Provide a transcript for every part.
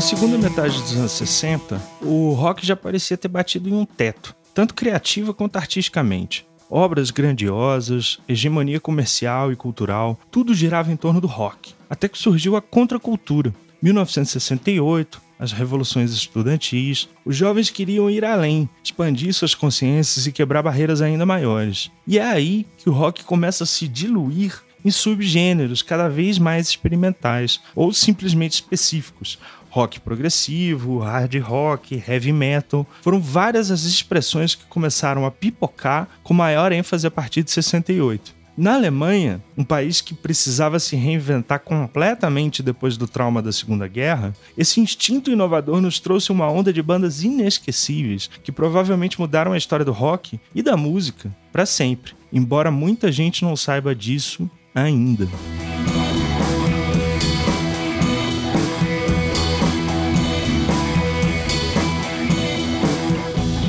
Na segunda metade dos anos 60, o rock já parecia ter batido em um teto, tanto criativa quanto artisticamente. Obras grandiosas, hegemonia comercial e cultural, tudo girava em torno do rock, até que surgiu a contracultura. 1968, as revoluções estudantis, os jovens queriam ir além, expandir suas consciências e quebrar barreiras ainda maiores. E é aí que o rock começa a se diluir em subgêneros cada vez mais experimentais ou simplesmente específicos. Rock progressivo, hard rock, heavy metal. Foram várias as expressões que começaram a pipocar com maior ênfase a partir de 68. Na Alemanha, um país que precisava se reinventar completamente depois do trauma da Segunda Guerra, esse instinto inovador nos trouxe uma onda de bandas inesquecíveis que provavelmente mudaram a história do rock e da música para sempre, embora muita gente não saiba disso ainda.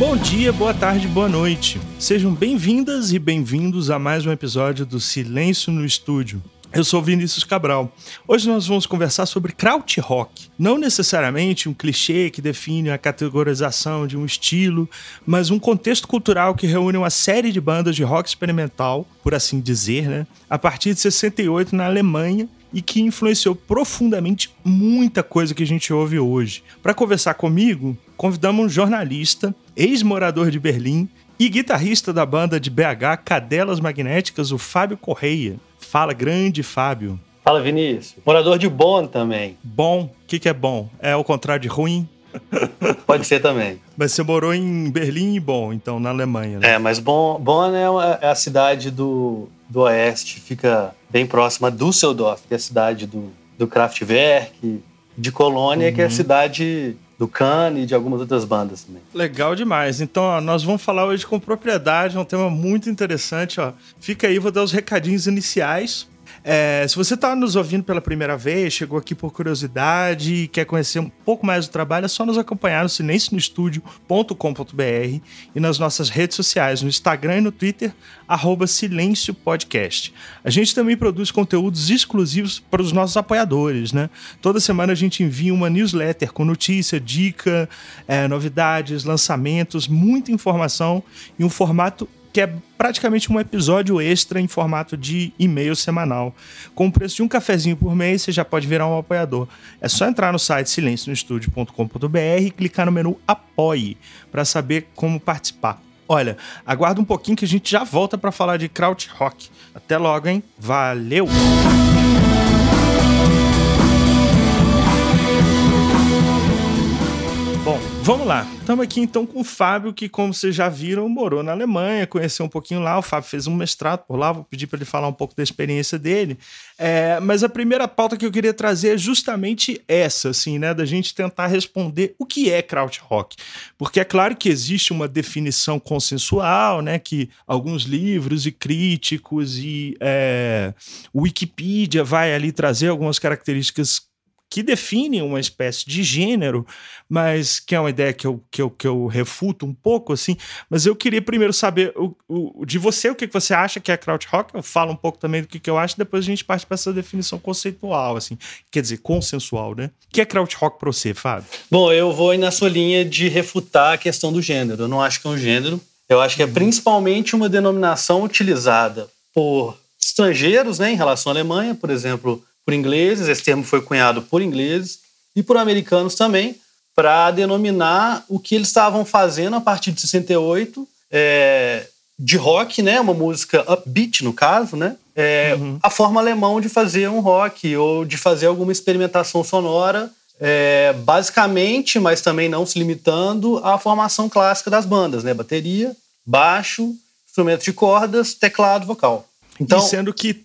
Bom dia, boa tarde, boa noite. Sejam bem-vindas e bem-vindos a mais um episódio do Silêncio no Estúdio. Eu sou Vinícius Cabral. Hoje nós vamos conversar sobre krautrock. Não necessariamente um clichê que define a categorização de um estilo, mas um contexto cultural que reúne uma série de bandas de rock experimental, por assim dizer, né, a partir de 68 na Alemanha e que influenciou profundamente muita coisa que a gente ouve hoje. Para conversar comigo, convidamos um jornalista, ex-morador de Berlim e guitarrista da banda de BH Cadelas Magnéticas, o Fábio Correia. Fala, grande Fábio. Fala, Vinícius. Morador de Bonn também. Bom? O que, que é bom? É o contrário de ruim? Pode ser também. Mas você morou em Berlim e Bonn, então, na Alemanha, né? É, mas Bonn, Bonn é, uma, é a cidade do, do oeste, fica bem próxima a Düsseldorf, que é a cidade do, do Kraftwerk, de Colônia, uhum. que é a uhum. cidade do Khan e de algumas outras bandas também. Legal demais. Então, ó, nós vamos falar hoje com propriedade, é um tema muito interessante. Ó. Fica aí, vou dar os recadinhos iniciais é, se você está nos ouvindo pela primeira vez, chegou aqui por curiosidade e quer conhecer um pouco mais do trabalho, é só nos acompanhar no silencionostudio.com.br e nas nossas redes sociais, no Instagram e no Twitter, arroba Silêncio Podcast. A gente também produz conteúdos exclusivos para os nossos apoiadores, né? Toda semana a gente envia uma newsletter com notícia, dica, é, novidades, lançamentos, muita informação em um formato que é praticamente um episódio extra em formato de e-mail semanal. Com o preço de um cafezinho por mês, você já pode virar um apoiador. É só entrar no site silencionostudio.com.br e clicar no menu Apoie para saber como participar. Olha, aguarda um pouquinho que a gente já volta para falar de Krautrock. Até logo, hein? Valeu! Vamos lá. Estamos aqui então com o Fábio, que, como vocês já viram, morou na Alemanha, conheceu um pouquinho lá. O Fábio fez um mestrado por lá, vou pedir para ele falar um pouco da experiência dele. É, mas a primeira pauta que eu queria trazer é justamente essa, assim, né? Da gente tentar responder o que é krautrock. Porque é claro que existe uma definição consensual, né? Que alguns livros e críticos e é, Wikipedia vai ali trazer algumas características que define uma espécie de gênero, mas que é uma ideia que eu, que eu, que eu refuto um pouco, assim. Mas eu queria primeiro saber o, o, de você o que, você acha que é krautrock. Eu falo um pouco também do que, que eu acho, depois a gente parte para essa definição conceitual, assim. Quer dizer, consensual, né? O que é krautrock para você, Fábio? Bom, eu vou na sua linha de refutar a questão do gênero. Eu não acho que é um gênero. Eu acho que é uhum. principalmente uma denominação utilizada por estrangeiros, né, em relação à Alemanha, por exemplo, por ingleses, esse termo foi cunhado por ingleses e por americanos também, para denominar o que eles estavam fazendo a partir de 68, é, de rock, né, uma música upbeat no caso, né, é, uhum. a forma alemão de fazer um rock ou de fazer alguma experimentação sonora, é, basicamente, mas também não se limitando à formação clássica das bandas, né, bateria, baixo, instrumento de cordas, teclado, vocal. Então, e sendo que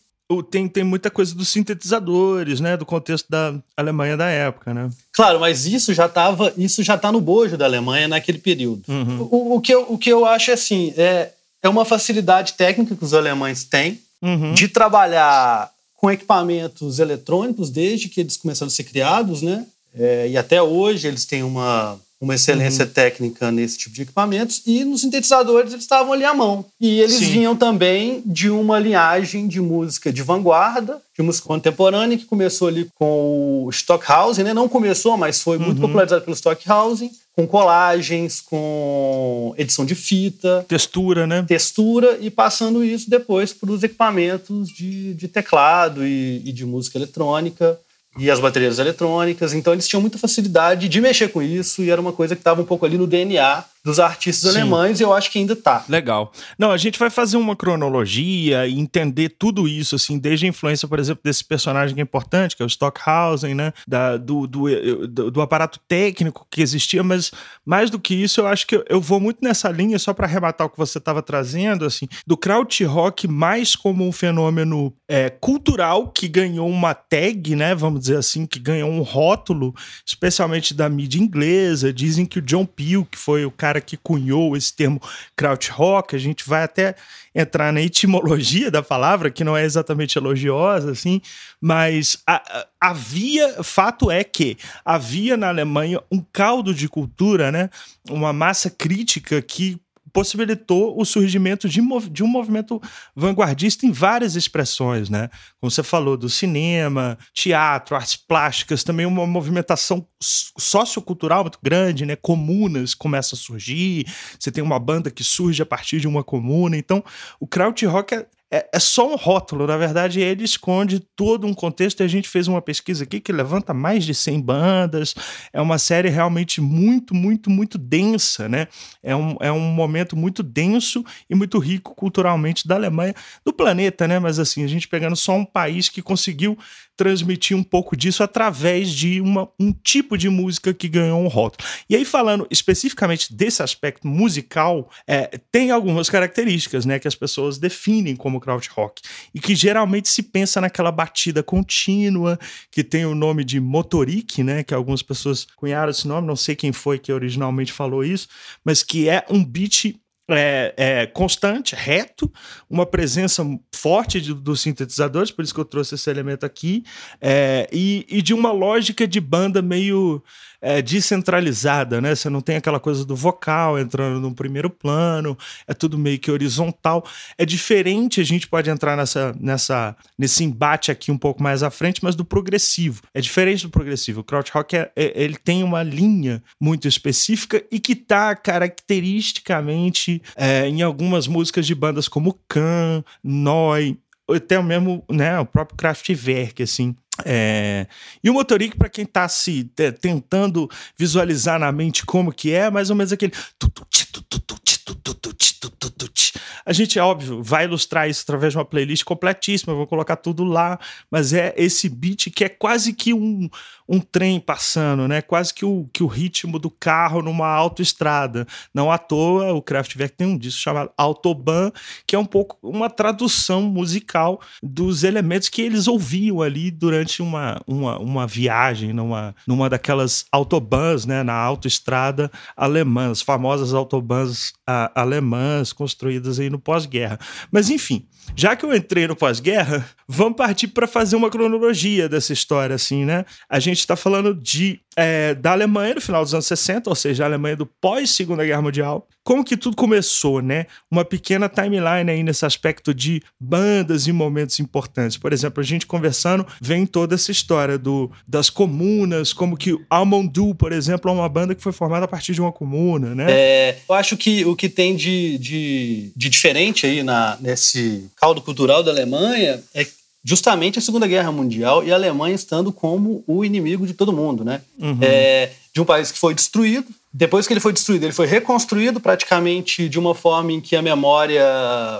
tem, tem muita coisa dos sintetizadores, né? Do contexto da Alemanha da época, né? Claro, mas isso já estava, isso já está no bojo da Alemanha naquele período. Uhum. O, o, que eu, o que eu acho é assim, é, é uma facilidade técnica que os alemães têm uhum. de trabalhar com equipamentos eletrônicos desde que eles começaram a ser criados, né? É, e até hoje eles têm uma, uma excelência uhum. técnica nesse tipo de equipamentos, e nos sintetizadores eles estavam ali à mão. E eles Sim. vinham também de uma linhagem de música de vanguarda, de música contemporânea, que começou ali com o Stockhausen, né? Não começou, mas foi muito uhum. popularizado pelo Stockhausen, com colagens, com edição de fita. Textura, né? Textura, e passando isso depois para os equipamentos de, de teclado e, e de música eletrônica e as baterias eletrônicas. Então eles tinham muita facilidade de mexer com isso e era uma coisa que estava um pouco ali no DNA dos artistas Sim. alemães e eu acho que ainda tá. Legal. Não, a gente vai fazer uma cronologia e entender tudo isso, assim, desde a influência, por exemplo, desse personagem que é importante, que é o Stockhausen, né? Da, do, do, do, do aparato técnico que existia, mas mais do que isso, eu acho que eu, eu vou muito nessa linha, só para arrematar o que você estava trazendo, assim, do krautrock mais como um fenômeno é, cultural que ganhou uma tag, né? Vamos dizer assim, que ganhou um rótulo, especialmente da mídia inglesa. Dizem que o John Peel, que foi o cara cara que cunhou esse termo krautrock, a gente vai até entrar na etimologia da palavra, que não é exatamente elogiosa, assim, mas havia, fato é que havia na Alemanha um caldo de cultura, né? Uma massa crítica que possibilitou o surgimento de, de, um movimento vanguardista em várias expressões, né? Como você falou, do cinema, teatro, artes plásticas, também uma movimentação sociocultural muito grande, né? Comunas começam a surgir, você tem uma banda que surge a partir de uma comuna, então o krautrock é, é, só um rótulo, na verdade ele esconde todo um contexto e a gente fez uma pesquisa aqui que levanta mais de 100 bandas, é uma série realmente muito, muito, muito densa, né? É um, é um momento muito denso e muito rico culturalmente da Alemanha, do planeta, né? Mas assim, a gente pegando só um país que conseguiu transmitir um pouco disso através de uma, um tipo de música que ganhou um rótulo. E aí, falando especificamente desse aspecto musical, é, tem algumas características né, que as pessoas definem como krautrock e que geralmente se pensa naquela batida contínua que tem o nome de motorik, né, que algumas pessoas cunharam esse nome, não sei quem foi que originalmente falou isso, mas que é um beat é, é, constante, reto, uma presença forte de, dos sintetizadores, por isso que eu trouxe esse elemento aqui, é, e, e, de uma lógica de banda meio é, descentralizada, né? Você não tem aquela coisa do vocal entrando no primeiro plano, é tudo meio que horizontal. É diferente, a gente pode entrar nessa, nessa, nesse embate aqui um pouco mais à frente, mas do progressivo. É diferente do progressivo. O krautrock é, é, ele tem uma linha muito específica e que está caracteristicamente é, em algumas músicas de bandas como Can, Noi, até mesmo né, o próprio Kraftwerk, assim. É... E o Motoric, para quem está se tentando visualizar na mente como que é, mais ou menos aquele a gente, é óbvio, vai ilustrar isso através de uma playlist completíssima, eu vou colocar tudo lá, mas é esse beat que é quase que um, um trem passando, né? Quase que o, que o ritmo do carro numa autoestrada. Não à toa, o Kraftwerk tem um disco chamado Autobahn, que é um pouco uma tradução musical dos elementos que eles ouviam ali durante uma, uma, uma viagem, numa, numa daquelas autobahns, né? Na autoestrada alemã, as famosas autobahns a, alemãs construídas aí no pós-guerra. Mas enfim, já que eu entrei no pós-guerra, vamos partir para fazer uma cronologia dessa história, assim, né? A gente está falando de é, da Alemanha no final dos anos 60, ou seja, a Alemanha do pós-Segunda Guerra Mundial. Como que tudo começou, né? Uma pequena timeline aí nesse aspecto de bandas e momentos importantes. Por exemplo, a gente conversando, vem toda essa história do, das comunas, como que Almondu, por exemplo, é uma banda que foi formada a partir de uma comuna, né? É, eu acho que o que tem de, de, de diferente aí na, nesse caldo cultural da Alemanha é justamente a Segunda Guerra Mundial e a Alemanha estando como o inimigo de todo mundo, né? Uhum. É, de um país que foi destruído. Depois que ele foi destruído, ele foi reconstruído praticamente de uma forma em que a memória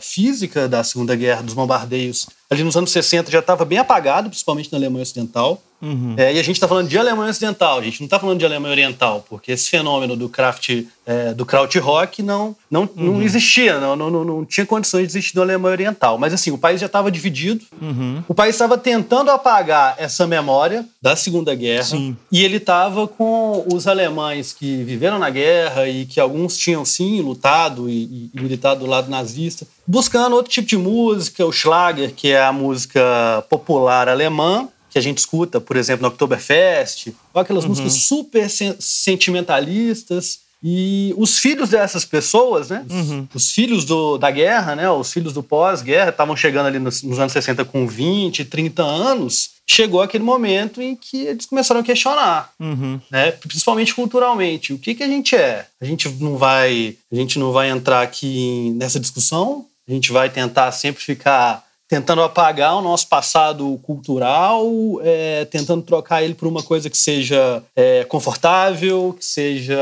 física da Segunda Guerra, dos bombardeios, ali nos anos 60 já estava bem apagado, principalmente na Alemanha Ocidental. Uhum. É, e a gente está falando de Alemanha Ocidental, a gente não está falando de Alemanha Oriental, porque esse fenômeno do craft, é, do krautrock não, não, uhum. não existia, não, não, não, tinha condições de existir na Alemanha Oriental. Mas assim, o país já estava dividido, uhum. o país estava tentando apagar essa memória da Segunda Guerra, Sim. e ele estava com os alemães que viveram na guerra e que alguns tinham sim lutado e, e militado do lado nazista, buscando outro tipo de música, o Schlager, que é a música popular alemã, que a gente escuta, por exemplo, no Oktoberfest, ou aquelas uhum. músicas super sentimentalistas. E os filhos dessas pessoas, né? Uhum. Os filhos do, da guerra, né? Os filhos do pós-guerra estavam chegando ali nos, nos, anos 60 com 20, 30 anos. Chegou aquele momento em que eles começaram a questionar, uhum. né? Principalmente culturalmente. O que, que a gente é? A gente não vai, a gente não vai entrar aqui nessa discussão. A gente vai tentar sempre ficar tentando apagar o nosso passado cultural, é, tentando trocar ele por uma coisa que seja é, confortável, que seja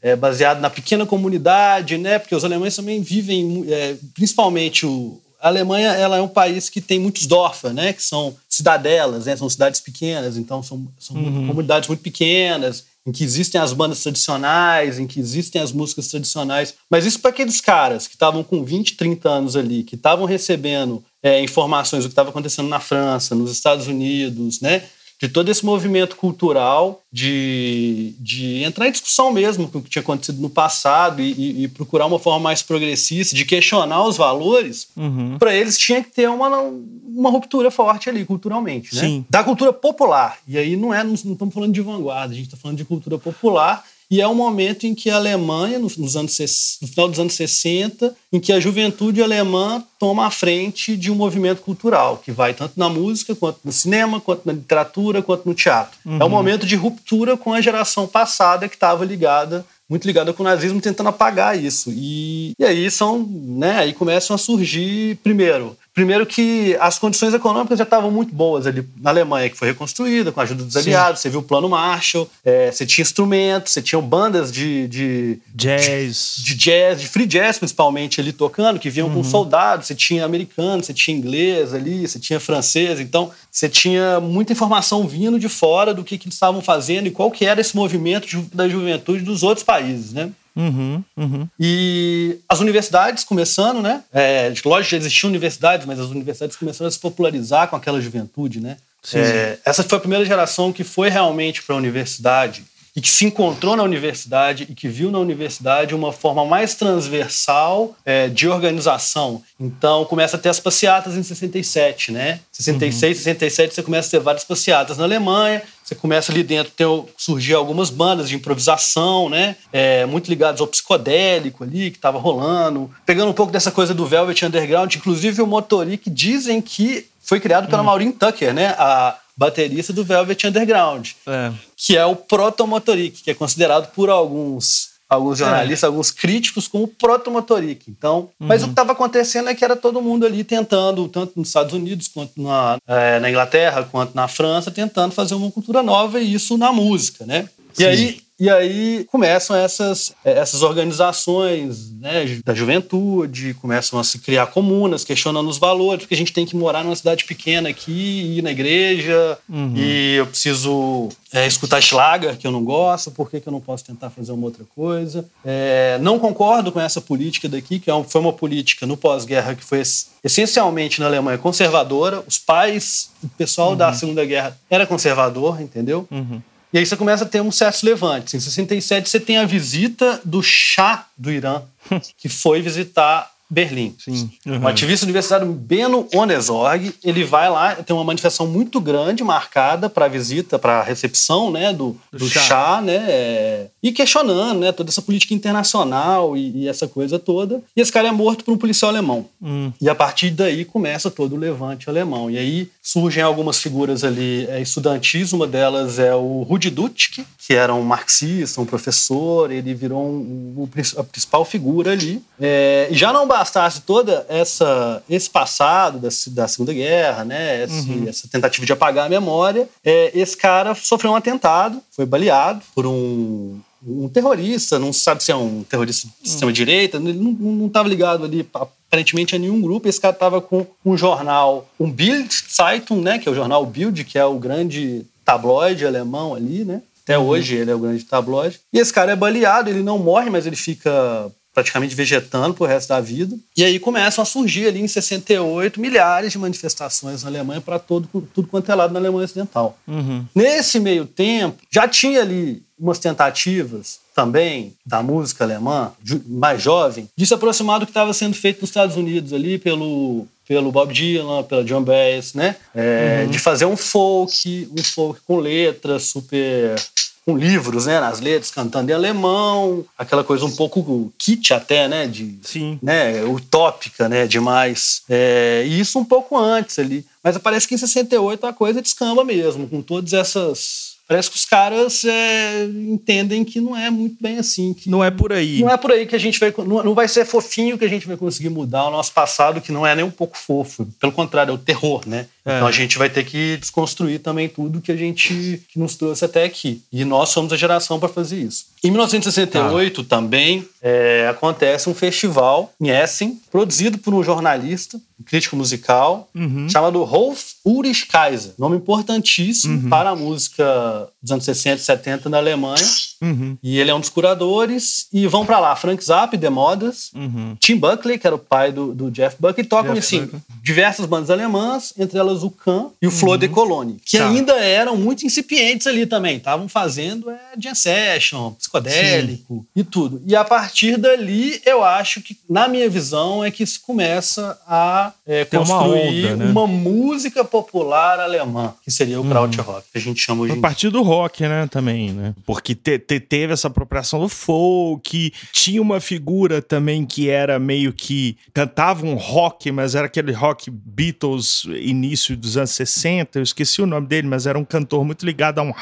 é, baseado na pequena comunidade, né? Porque os alemães também vivem, é, principalmente o a Alemanha ela é um país que tem muitos Dörfer, né? Que são cidadelas, né? São cidades pequenas, então são, são uhum. comunidades muito pequenas em que existem as bandas tradicionais, em que existem as músicas tradicionais. Mas isso para aqueles caras que estavam com 20, 30 anos ali, que estavam recebendo é, informações do que estava acontecendo na França, nos Estados Unidos, né? de todo esse movimento cultural de, de entrar em discussão mesmo com o que tinha acontecido no passado e, e, e procurar uma forma mais progressista, de questionar os valores, uhum. para eles tinha que ter uma, uma ruptura forte ali, culturalmente. Né? Sim. Da cultura popular. E aí não, é, não, não estamos falando de vanguarda, a gente está falando de cultura popular e é um momento em que a Alemanha, nos anos, no final dos anos 60, em que a juventude alemã toma a frente de um movimento cultural, que vai tanto na música, quanto no cinema, quanto na literatura, quanto no teatro. Uhum. É um momento de ruptura com a geração passada que estava ligada muito ligada com o nazismo, tentando apagar isso. E, e aí são, né, aí começam a surgir, primeiro, Primeiro que as condições econômicas já estavam muito boas ali na Alemanha, que foi reconstruída com a ajuda dos aliados. Sim. Você viu o plano Marshall, é, você tinha instrumentos, você tinha bandas de, de jazz, de, de, jazz, de free jazz principalmente ali tocando, que vinham uhum. com soldados. Você tinha americano, você tinha inglês ali, você tinha francês. Então você tinha muita informação vindo de fora do que, que eles estavam fazendo e qual que era esse movimento da juventude dos outros países, né? Uhum, uhum. E as universidades começando, né? É, lógico, já existiam universidades, mas as universidades começaram a se popularizar com aquela juventude, né? É, essa foi a primeira geração que foi realmente para a universidade e que se encontrou na universidade e que viu na universidade uma forma mais transversal é, de organização. Então, começa a ter as passeatas em 67, né? 66, uhum. 67, você começa a ter várias passeatas na Alemanha, você começa ali dentro ter surgir algumas bandas de improvisação, né? É, muito ligadas ao psicodélico ali que estava rolando, pegando um pouco dessa coisa do Velvet Underground, inclusive o Motoric dizem que foi criado pela hum. Maureen Tucker, né? A baterista do Velvet Underground, é. que é o proto-Motoric, que é considerado por alguns alguns é. jornalistas, é. alguns críticos como proto-Motoric. Então, uhum. mas o que estava acontecendo é que era todo mundo ali tentando, tanto nos Estados Unidos quanto na, é, na Inglaterra, quanto na França, tentando fazer uma cultura nova e isso na música, né? Sim. E aí e aí começam essas, eh, essas organizações né, da juventude, começam a se criar comunas, questionando os valores, porque a gente tem que morar numa cidade pequena aqui, ir na igreja, uhum. e eu preciso é, escutar Schlager, que eu não gosto, por que, que eu não posso tentar fazer uma outra coisa? É, não concordo com essa política daqui, que é foi uma política no pós-guerra que foi essencialmente na Alemanha conservadora. Os pais, o pessoal uhum. da Segunda Guerra era conservador, entendeu? Uhum. E aí você começa a ter um certo levante. Em 67 você tem a visita do chá do Irã, que foi visitar Berlim. Sim. Uhum. Um ativista universitário, Beno Onesorg, ele vai lá, tem uma manifestação muito grande marcada para a visita, para a recepção né, do, do, do chá. chá, né, é, e questionando né, toda essa política internacional e, e, essa coisa toda. E esse cara é morto por um policial alemão. Hum. E a partir daí começa todo o levante alemão. E aí surgem algumas figuras ali é, estudantis, uma delas é o Rudi Dutschke, que era um marxista, um professor, ele virou um, um, a principal figura ali. É, e já não bastasse toda essa esse passado da, da Segunda Guerra, né, esse, uhum. essa tentativa de apagar a memória, é, esse cara sofreu um atentado, foi baleado por um um terrorista, não sabe se é um terrorista de extrema-direita, ele não estava ligado ali aparentemente a nenhum grupo. Esse cara estava com um jornal, um Bild Zeitung, né, que é o jornal Bild, que é o grande tabloide alemão ali, né? Até uhum. hoje ele é o grande tabloide. E esse cara é baleado, ele não morre, mas ele fica praticamente vegetando pro resto da vida. E aí começam a surgir ali em 68 milhares de manifestações na Alemanha para todo tudo quanto é lado na Alemanha Ocidental. Uhum. Nesse meio tempo, já tinha ali umas tentativas também da música alemã, mais jovem, de se aproximar do que estava sendo feito nos Estados Unidos ali pelo pelo Bob Dylan, pela John Baez, né? É, uhum. De fazer um folk, um folk com letras super com livros, né, nas letras, cantando em alemão, aquela coisa um pouco kit até, né, de, Sim. né, utópica, né, demais. É, e isso um pouco antes ali. Mas parece que em 68 a coisa descamba mesmo, com todas essas Parece que os caras é, entendem que não é muito bem assim. Que não é por aí. Não é por aí que a gente vai. Não, vai ser fofinho que a gente vai conseguir mudar o nosso passado, que não é nem um pouco fofo. Pelo contrário, é o terror, né? É. Então a gente vai ter que desconstruir também tudo que a gente que nos trouxe até aqui. E nós somos a geração para fazer isso. Em 1968 tá. também é, acontece um festival em Essen, produzido por um jornalista, um crítico musical, uhum. chamado Rolf Ulrich Kaiser. Nome importantíssimo uhum. para a música dos anos 60 e 70 na Alemanha. Uhum. E ele é um dos curadores. E vão para lá Frank Zappa, The Modas, uhum. Tim Buckley, que era o pai do, do Jeff Buckley, e tocam assim, diversas bandas alemãs, entre elas o Can e o Flor de uhum. Cologne, que tá. ainda eram muito incipientes ali também. Estavam fazendo é, jam session, psicodélico Sim. e tudo. E a partir dali, eu acho que, na minha visão, é que se começa a é, construir uma, onda, né? uma, música popular alemã, que seria o uhum. Krautrock, que a gente chama hoje A partir do rock, né, também, né? Porque te, te, teve essa apropriação do folk, tinha uma figura também que era meio que cantava um rock, mas era aquele rock Beatles início dos anos 60, eu esqueci o nome dele, mas era um cantor muito ligado a um,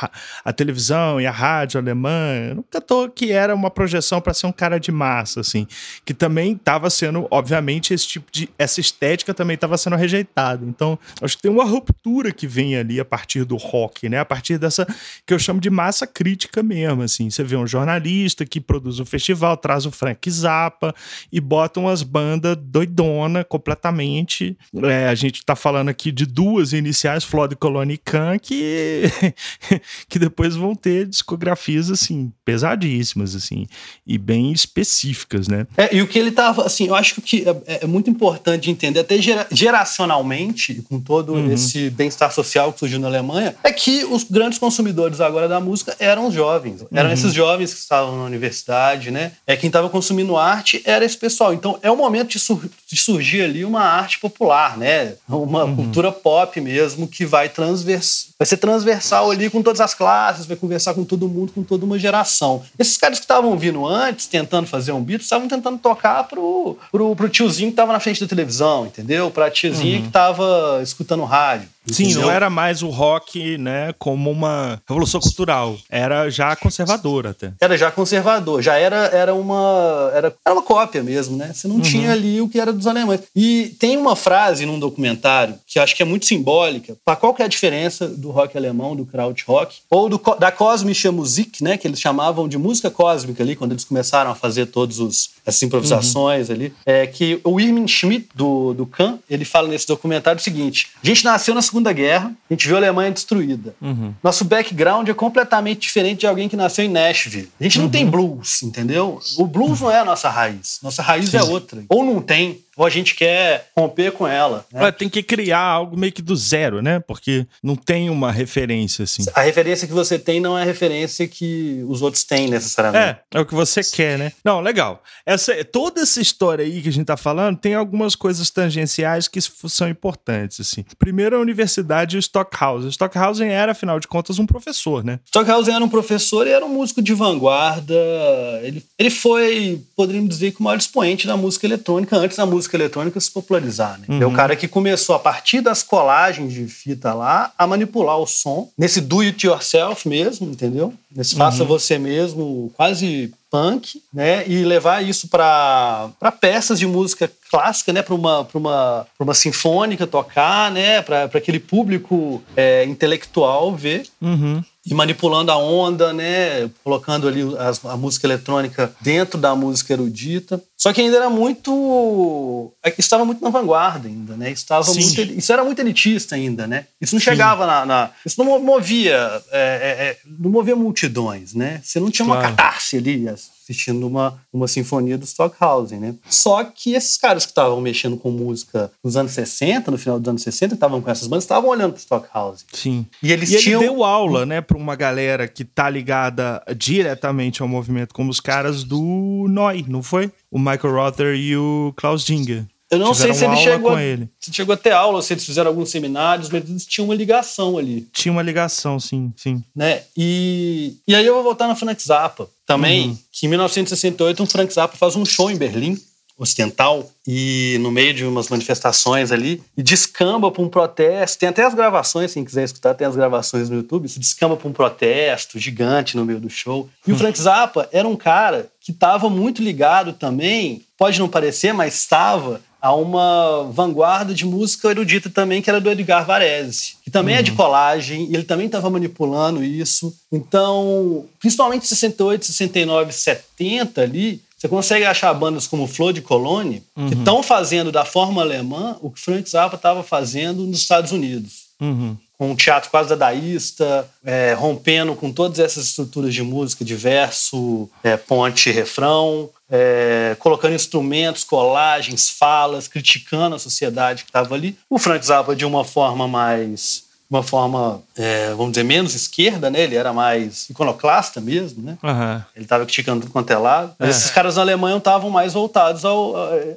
à televisão e à rádio alemã, um cantor que era uma projeção para ser um cara de massa, assim, que também estava sendo, obviamente, esse tipo de essa estética também estava sendo rejeitada. Então, acho que tem uma ruptura que vem ali a partir do rock, né? A partir dessa que eu chamo de massa crítica mesmo, assim. Você vê um jornalista que produz um festival, traz o Frank Zappa e bota umas bandas doidona completamente. É, a gente está falando aqui de duas iniciais, Flod Colony e Khan, que que depois vão ter discografias assim pesadíssimas assim e bem específicas, né? É, e o que ele tava assim, eu acho que é, é muito importante entender até geracionalmente com todo uhum. esse bem-estar social que surgiu na Alemanha, é que os grandes consumidores agora da música eram os jovens, eram uhum. esses jovens que estavam na universidade, né? É quem estava consumindo arte era esse pessoal. Então é o momento de, sur de surgir ali uma arte popular, né? Uma uhum. cultura pop mesmo que vai transvers vai ser transversal ali com todas as classes, vai conversar com todo mundo, com toda uma geração. Esses caras que estavam vindo antes, tentando fazer um beat, estavam tentando tocar pro, pro, pro tiozinho que estava na frente da televisão, entendeu? Pra tiazinha uhum. que estava escutando rádio. Sim, não era mais o rock, né, como uma revolução cultural. Era já conservador até. Era já conservador, já era, era, uma, era, era uma cópia mesmo, né? Você não uhum. tinha ali o que era dos alemães. E tem uma frase num documentário que acho que é muito simbólica para qual que é a diferença do rock alemão, do Krautrock, ou do, da Kosmische Musik, né, que eles chamavam de música cósmica ali, quando eles começaram a fazer todos os essas improvisações uhum. ali, é que o Irving Schmidt, do, do Kahn, ele fala nesse documentário o seguinte, a gente nasceu na Segunda Guerra, a gente viu a Alemanha destruída. Uhum. Nosso background é completamente diferente de alguém que nasceu em Nashville. A gente não uhum. tem blues, entendeu? O blues não é a nossa raiz. Nossa raiz é Sim. é outra. Ou não tem ou a gente quer romper com ela. Né? Tem que criar algo meio que do zero, né? Porque não tem uma referência assim. A referência que você tem não é a referência que os outros têm necessariamente. É, é o que você quer, né? Não, legal. Essa, toda essa história aí que a gente tá falando tem algumas coisas tangenciais que são importantes, assim. Primeiro, a universidade e o Stockhausen. Stockhausen era, afinal de contas, um professor, né? Stockhausen era um professor e era um músico de vanguarda. Ele, ele foi, poderíamos dizer, que o maior expoente da música eletrônica antes da música música eletrônica se popularizar. Né? Uhum. É o cara que começou, a partir das colagens de fita lá, a manipular o som, nesse do it yourself mesmo, entendeu? Nesse faça uhum. você mesmo, quase punk, né? E levar isso para peças de música clássica, né? Para uma, uma, uma sinfônica tocar, né? Para aquele público é, intelectual ver. Uhum e manipulando a onda, né? Colocando ali a, a, música eletrônica dentro da música erudita. Só que ainda era muito. É estava muito na vanguarda ainda, né? Estava muito, isso era muito elitista ainda, né? Isso não chegava na, na, Isso não movia. É, é, é, não movia multidões, né? Você não tinha uma claro. catarse ali assistindo uma, uma sinfonia do Stockhausen, né? Só que esses caras que estavam mexendo com música nos anos 60, no final dos anos 60, estavam com essas bandas, estavam olhando pro Stockhausen. Sim. E eles e tinham... ele deu aula, né, para uma galera que tá ligada diretamente ao movimento, como os caras do Noi, não foi? O Michael Rother e o Klaus Dinger. Eu não sei se ele chegou, a, ele. se chegou a ter aula, se eles fizeram alguns seminários, mas eles tinham uma ligação ali. Tinha uma ligação, sim, sim. Né? E, e aí eu vou voltar na Frank Zappa também, uhum. que em 1968 um Frank Zappa faz um show em Berlim ocidental e no meio de umas manifestações ali e descamba para um protesto. Tem até as gravações, quem quiser escutar, tem as gravações no YouTube. Se descamba para um protesto gigante no meio do show. E o hum. Frank Zappa era um cara que estava muito ligado também, pode não parecer, mas estava a uma vanguarda de música erudita também, que era do Edgar Varese, que também uhum. é de uhum. colagem, e ele também estava manipulando isso. Então, principalmente em 68, 69, 70 ali, você consegue achar bandas como Flor de Cologne, uhum. que estão fazendo da forma alemã o que Frank Zappa estava fazendo nos Estados Unidos. Uhum. Com um teatro quase dadaísta, é, rompendo com todas essas estruturas de música, de verso, é, ponte, refrão, é, colocando instrumentos, colagens, falas, criticando a sociedade que estava ali. O Frank Zappa, de uma forma mais uma forma, é, vamos dizer, menos esquerda, né? Ele era mais iconoclasta mesmo, né? Uhum. Ele estava criticando tudo quanto é lado. Mas é. esses caras na Alemanha estavam mais voltados ao,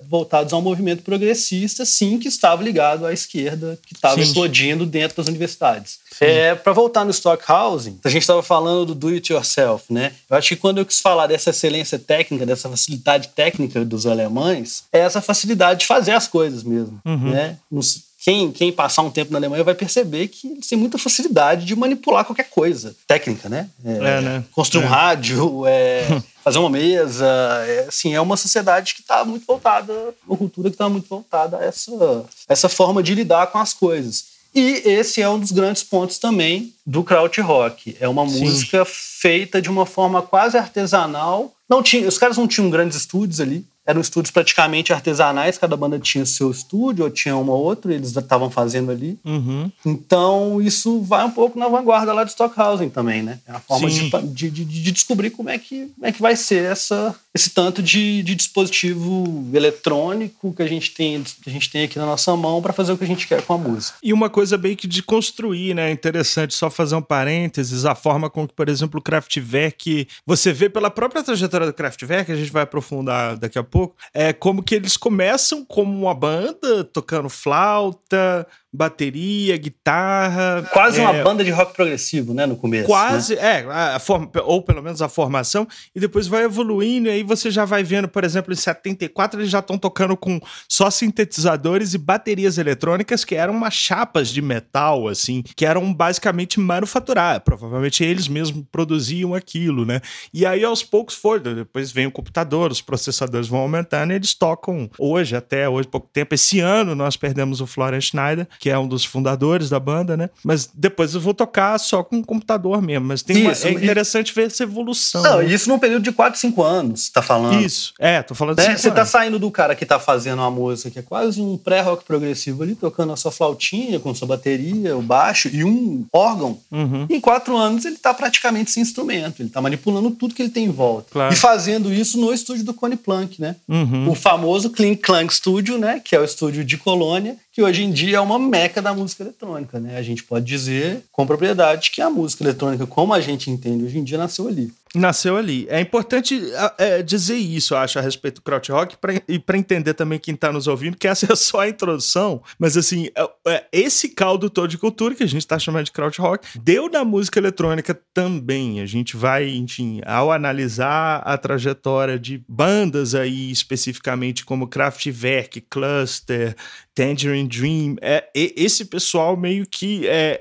voltados ao movimento progressista, sim, que estava ligado à esquerda, que estava explodindo dentro das universidades. É, para voltar no Stockhouse, a gente estava falando do do it yourself, né? Eu acho que quando eu quis falar dessa excelência técnica, dessa facilidade técnica dos alemães, é essa facilidade de fazer as coisas mesmo, uhum. né? Nos, quem, quem passar um tempo na Alemanha vai perceber que eles têm muita facilidade de manipular qualquer coisa técnica, né? É, é, né? Construir é. um rádio, é, fazer uma mesa. É, assim, é uma sociedade que está muito voltada, uma cultura que está muito voltada a essa, essa forma de lidar com as coisas. E esse é um dos grandes pontos também do krautrock. É uma Sim. música feita de uma forma quase artesanal. Não tinha, os caras não tinham grandes estúdios ali eram estúdios praticamente artesanais, cada banda tinha seu estúdio, ou tinha uma outra, eles estavam fazendo ali. Uhum. Então, isso vai um pouco na vanguarda lá de Stockhausen também, né? É uma forma de, de, de, de, descobrir como é, que, como é que vai ser essa, esse tanto de, de dispositivo eletrônico que a gente tem, que a gente tem aqui na nossa mão para fazer o que a gente quer com a música. E uma coisa bem que de construir, né? Interessante só fazer um parênteses, a forma com que, por exemplo, o Kraftwerk, você vê pela própria trajetória do Kraftwerk, a gente vai aprofundar daqui a pouco, é como que eles começam como uma banda tocando flauta, bateria, guitarra. Quase é, uma banda de rock progressivo, né, no começo. Quase, né? é, a forma, ou pelo menos a formação, e depois vai evoluindo, e aí você já vai vendo, por exemplo, em 74 eles já estão tocando com só sintetizadores e baterias eletrônicas que eram umas chapas de metal, assim, que eram basicamente manufaturadas. Provavelmente eles mesmos produziam aquilo, né? E aí aos poucos foi, depois vem o computador, os processadores vão aumentando e eles tocam hoje, até hoje, pouco tempo. Esse ano nós perdemos o Florian Schneider, que é um dos fundadores da banda, né? Mas depois eu vou tocar só com o computador mesmo. Mas tem isso, uma, é interessante e... ver essa evolução. Não, né? isso num período de 4, 5 anos, tá falando. Isso, é, tô falando né? Você tá saindo do cara que tá fazendo uma música que é quase um pré-rock progressivo ali, tocando a sua flautinha com sua bateria, o baixo e um órgão. Uhum. Em quatro anos ele tá praticamente sem instrumento, ele tá manipulando tudo que ele tem em volta. Claro. E fazendo isso no estúdio do Connie Plank, né? Uhum. O famoso Clean Clank Studio, né? Que é o estúdio de Colônia, que hoje em dia é uma meca da música eletrônica, né? A gente pode dizer com propriedade que a música eletrônica, como a gente entende hoje em dia, nasceu ali. Nasceu ali. É importante é, dizer isso, acho, a respeito do krautrock pra, e para entender também quem está nos ouvindo, que essa é só a introdução, mas assim, é, é, esse caldo todo de cultura que a gente está chamando de krautrock deu na música eletrônica também. A gente vai, enfim, ao analisar a trajetória de bandas aí, especificamente como Kraftwerk, Cluster, Tangerine Dream, é, esse pessoal meio que é,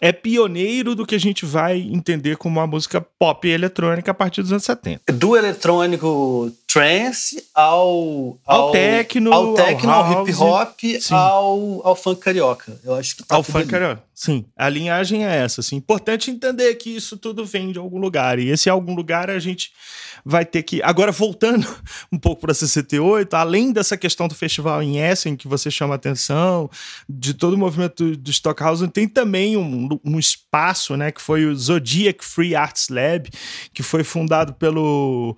é, é pioneiro do que a gente vai entender como a música pop eletrônica eletrônica a partir dos anos 70. Do eletrônico trance ao, ao, ao techno, ao, techno, ao, ao hip hop, ao, ao funk carioca. Eu acho que tá ao funk ali. carioca. Sim, a linhagem é essa. Assim. Importante entender que isso tudo vem de algum lugar. E esse algum lugar a gente vai ter que. Agora, voltando um pouco para 68, além dessa questão do festival em Essen, que você chama atenção, de todo o movimento do Stockhausen, tem também um, um espaço, né, que foi o Zodiac Free Arts Lab, que foi fundado pelo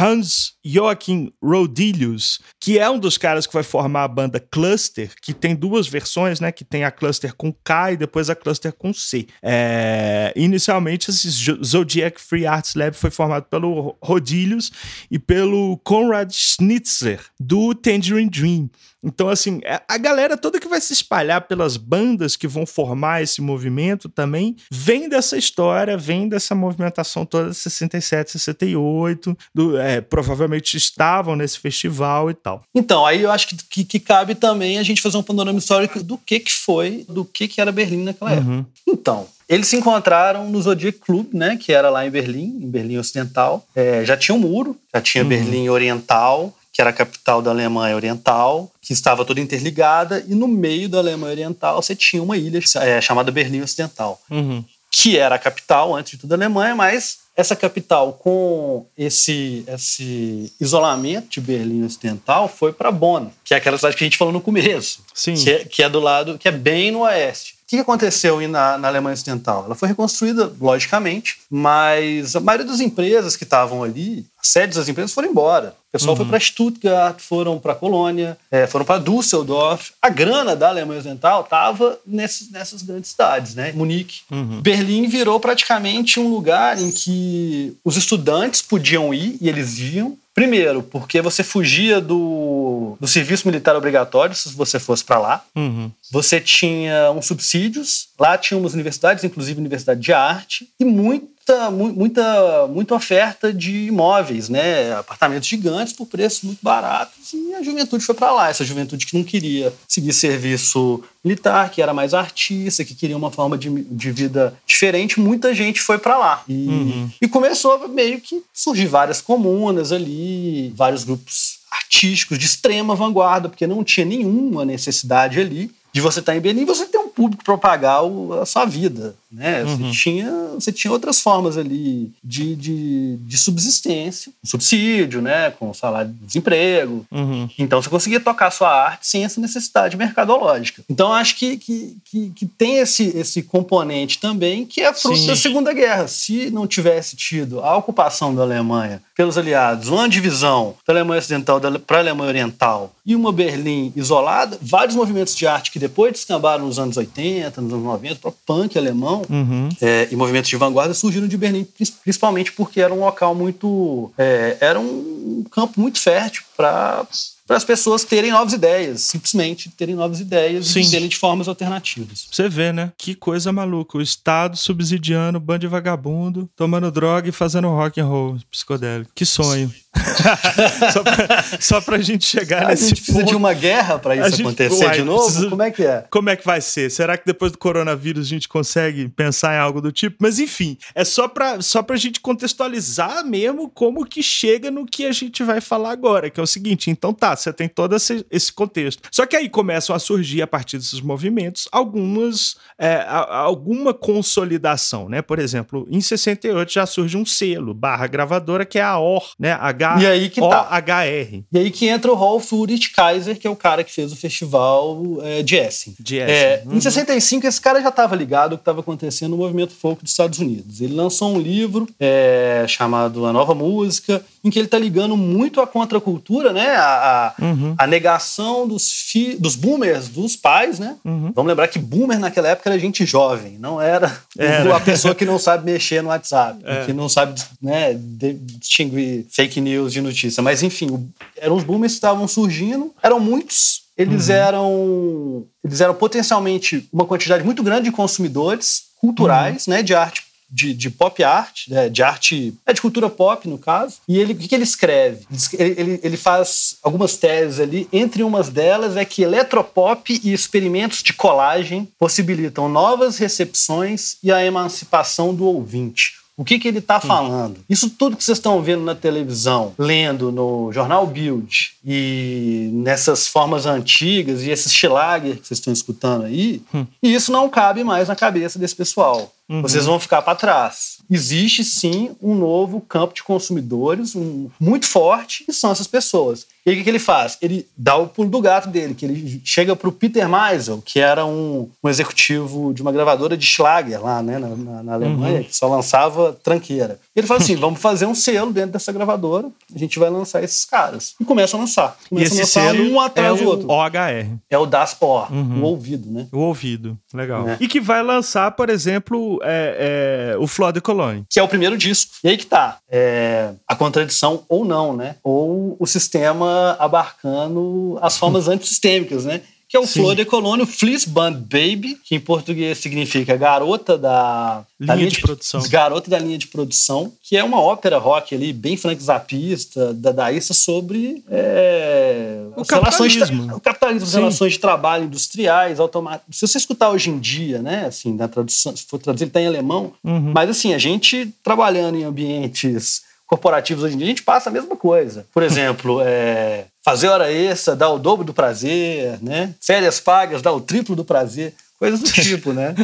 Hans Joachim Rodilius, que é um dos caras que vai formar a banda Cluster, que tem duas versões, né, que tem a Cluster com K e depois a cluster com C. É, inicialmente, esse Zodiac Free Arts Lab foi formado pelo Rodilhos e pelo Conrad Schnitzer, do Tangerine Dream. Então, assim, é, a galera toda que vai se espalhar pelas bandas que vão formar esse movimento também vem dessa história, vem dessa movimentação toda de 67, 68, do, é, provavelmente estavam nesse festival e tal. Então, aí eu acho que, que, que, cabe também a gente fazer um panorama histórico do que, que foi, do que, que era Berlim naquela época. Uhum. Então, eles se encontraram no Zodiac Club, né, que era lá em Berlim, em Berlim Ocidental. É, já tinha um muro, já tinha uhum. Berlim Oriental, que era a capital da Alemanha Oriental, que estava toda interligada, e no meio da Alemanha Oriental você tinha uma ilha é, chamada Berlim Ocidental, uhum. que era a capital, antes de tudo, da Alemanha, mas essa capital, com esse, esse isolamento de Berlim Ocidental, foi para Bonn, que é aquela cidade que a gente falou no começo, Sim. Que, é, que é do lado, que é bem no oeste. O que aconteceu na, na, Alemanha Ocidental? Ela foi reconstruída, logicamente, mas a maioria das empresas que estavam ali, as sedes das empresas foram embora. O pessoal uhum. foi para Stuttgart, foram para Colônia, é, foram para Düsseldorf. A grana da Alemanha Ocidental estava nessas grandes cidades, né? Munique. Uhum. Berlim virou praticamente um lugar em que os estudantes podiam ir e eles iam Primeiro, porque você fugia do, do serviço militar obrigatório se você fosse para lá. Uhum. Você tinha uns subsídios. Lá tinha umas universidades, inclusive Universidade de Arte, e muito muita, muita, muita oferta de imóveis, né? Apartamentos gigantes por preços muito baratos e a juventude foi para lá. Essa juventude que não queria seguir serviço militar, que era mais artista, que queria uma forma de, de vida diferente, muita gente foi para lá. E, uhum. e começou meio que surgir várias comunas ali, vários grupos artísticos de extrema vanguarda, porque não tinha nenhuma necessidade ali de você estar tá em Berlim, você ter um público para pagar a sua vida, né? Uhum. Você, tinha, você tinha outras formas ali de, de, de subsistência, um subsídio, né? Com salário de desemprego. Uhum. Então você conseguia tocar a sua arte sem essa necessidade mercadológica. Então acho que, que, que, que tem esse, esse componente também que é fruto Sim. da Segunda Guerra. Se não tivesse tido a ocupação da Alemanha pelos aliados, uma divisão da Alemanha Ocidental para a Alemanha Oriental e uma Berlim isolada, vários movimentos de arte que depois descambaram nos anos 80, nos anos 90, o punk alemão uhum. é, e movimentos de vanguarda surgiram de Berlim, principalmente porque era um local muito. É, era um campo muito fértil para para as pessoas terem novas ideias, simplesmente terem novas ideias Sim. e viverem de formas alternativas. Você vê, né? Que coisa maluca. O Estado subsidiando bando de vagabundo, tomando droga e fazendo rock and roll psicodélico. Que sonho. só, pra, só pra gente chegar a nesse A gente precisa ponto. de uma guerra para isso gente, acontecer uai, de novo? Precisa... Como é que é? Como é que vai ser? Será que depois do coronavírus a gente consegue pensar em algo do tipo? Mas enfim, é só pra, só pra gente contextualizar mesmo como que chega no que a gente vai falar agora, que é o seguinte, então tá, você tem todo esse, esse contexto. Só que aí começam a surgir, a partir desses movimentos, algumas, é, alguma consolidação, né? Por exemplo, em 68 já surge um selo, barra gravadora, que é a OR, né? H e aí que tá. R E aí que entra o Rolf Ulrich Kaiser, que é o cara que fez o festival é, de Essen. De Essen. É, uhum. Em 65, esse cara já estava ligado ao que estava acontecendo no movimento folk dos Estados Unidos. Ele lançou um livro é, chamado A Nova Música, em que ele está ligando muito à contracultura, né? A, a, uhum. a negação dos, fi, dos boomers, dos pais, né? Uhum. Vamos lembrar que boomer naquela época era gente jovem, não era, era. a pessoa que não sabe mexer no WhatsApp, é. que não sabe né, distinguir fake news de notícia. Mas, enfim, eram os boomers que estavam surgindo, eram muitos, eles uhum. eram eles eram potencialmente uma quantidade muito grande de consumidores culturais, uhum. né, de arte de, de pop art, né, de arte, é de cultura pop no caso. E ele, o que, que ele escreve? Ele, ele, ele, faz algumas teses ali. Entre umas delas é que eletropop e experimentos de colagem possibilitam novas recepções e a emancipação do ouvinte. O que, que ele está falando? Isso tudo que vocês estão vendo na televisão, lendo no jornal Bild e nessas formas antigas e esses schlager que vocês estão escutando aí, hum. isso não cabe mais na cabeça desse pessoal. Uhum. Vocês vão ficar para trás. Existe sim um novo campo de consumidores um, muito forte, que são essas pessoas. E aí o que, ele faz? Ele dá o pulo do gato dele, que ele chega para o Peter Meisel, que era um, um, executivo de uma gravadora de Schlager lá né, na, na, na Alemanha, uhum. que só lançava tranqueira. Ele fala assim: vamos fazer um selo dentro dessa gravadora, a gente vai lançar esses caras. E começa a lançar. Começa e esse a lançar selo um atrás é do outro. OHR. É o Das Ohr, uhum. o ouvido, né? O ouvido, legal. É. E que vai lançar, por exemplo, o, é, é, o Flor de Cologne. Que é o primeiro disco. E aí que tá. É, a contradição ou não, né? Ou o sistema abarcando as formas antissistêmicas, né? que é o Sim. Flor de Colônia, Fleece Band Baby, que em português significa garota da linha, da linha de, de, produção. Garota da linha de produção, que é uma ópera rock ali, bem Frank Zapista, dadaísta, sobre é, o, capitalismo. De, o capitalismo, as relações de trabalho industriais, automáticas. Se você escutar hoje em dia, né, assim, na tradução, se for traduzir, ele tá em alemão, uhum. mas assim, a gente trabalhando em ambientes corporativos hoje em dia, a gente passa a mesma coisa. Por exemplo, é, fazer hora extra dá o dobro do prazer, né? Férias pagas dá o triplo do prazer coisas do tipo, né?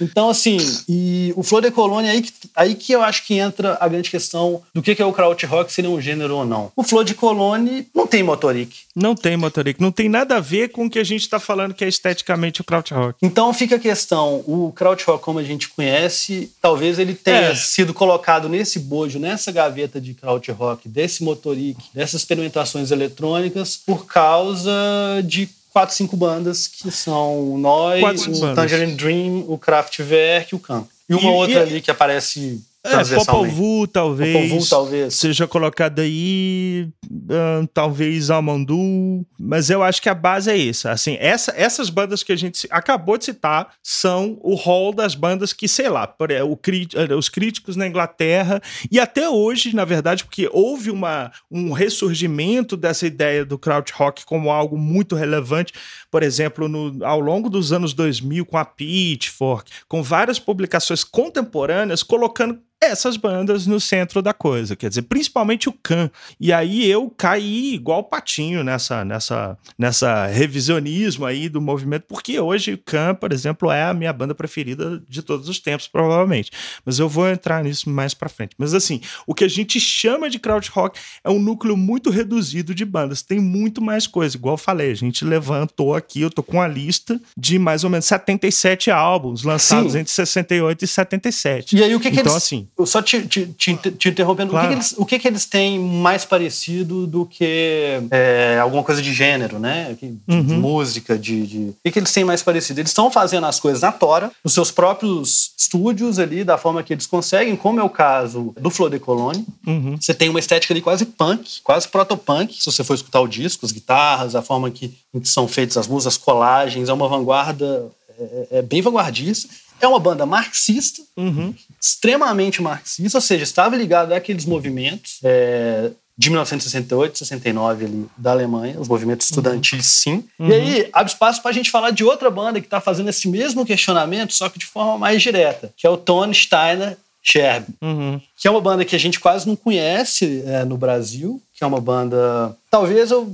Então, assim, e o Flor de Colônia, aí que, aí que eu acho que entra a grande questão do que é o krautrock, se ele é um gênero ou não. O Flor de Colônia não tem motoric. Não tem motoric, não tem nada a ver com o que a gente está falando que é esteticamente o krautrock. Então fica a questão, o krautrock como a gente conhece, talvez ele tenha é. sido colocado nesse bojo, nessa gaveta de krautrock, desse motoric, dessas experimentações eletrônicas, por causa de quatro, cinco bandas que são nós, quatro, o Tangerine Dream, o Kraftwerk e o Camp. E uma e, outra e... ali que aparece é, Popol Vuh, talvez. Popol Vuh, talvez. Seja colocado aí, uh, talvez Almandu, mas eu acho que a base é essa. Assim, essa, essas bandas que a gente acabou de citar são o hall das bandas que, sei lá, o, eh, os críticos na Inglaterra e até hoje, na verdade, porque houve uma, um ressurgimento dessa ideia do krautrock como algo muito relevante, por exemplo, no, ao longo dos anos 2000 com a Pitchfork, com várias publicações contemporâneas colocando essas bandas no centro da coisa, quer dizer, principalmente o Khan. E aí eu caí igual patinho nessa nessa nessa revisionismo aí do movimento, porque hoje o Khan, por exemplo, é a minha banda preferida de todos os tempos, provavelmente. Mas eu vou entrar nisso mais para frente. Mas assim, o que a gente chama de crowd rock é um núcleo muito reduzido de bandas. Tem muito mais coisa, igual eu falei, a gente levantou aqui, eu tô com a lista de mais ou menos 77 álbuns lançados Sim. entre 68 e 77. E aí o que, que então, eles... assim, só te, te, te, te interrompendo, claro. o, que, que, eles, o que, que eles têm mais parecido do que é, alguma coisa de gênero, né? De, uhum. de música, de, de, O que, que eles têm mais parecido? Eles estão fazendo as coisas na tora, nos seus próprios estúdios ali, da forma que eles conseguem, como é o caso do Flor de Cologne. Uhum. Você tem uma estética ali quase punk, quase proto-punk, se você for escutar o disco, as guitarras, a forma que, que são feitas as músicas, as colagens, é uma vanguarda é, é, é bem vanguardista. É uma banda marxista, uhum. extremamente marxista, ou seja, estava ligado àqueles movimentos é, de 1968, 69 ali da Alemanha, os movimentos uhum. estudantis, sim. Uhum. E aí abre espaço para a gente falar de outra banda que está fazendo esse mesmo questionamento, só que de forma mais direta, que é o Tony Steiner Scherb, uhum. que é uma banda que a gente quase não conhece é, no Brasil, que é uma banda. Talvez eu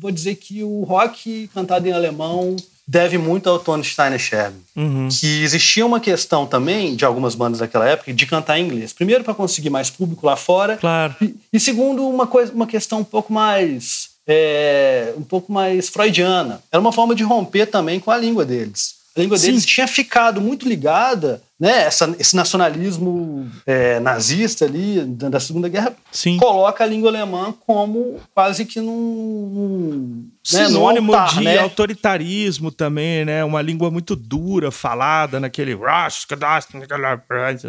vou dizer que o rock cantado em alemão deve muito ao Tony Steiner Scherb. Uhum. Que existia uma questão também de algumas bandas daquela época de cantar em inglês. Primeiro, para conseguir mais público lá fora. Claro. E, e, segundo, uma, coisa, uma questão um pouco mais. É, um pouco mais freudiana. Era uma forma de romper também com a língua deles. A língua Sim. deles tinha ficado muito ligada né, essa, esse nacionalismo é, nazista ali da Segunda Guerra Sim. coloca a língua alemã como quase que num, né, sinônimo altar, de né? autoritarismo também, né? Uma língua muito dura, falada naquele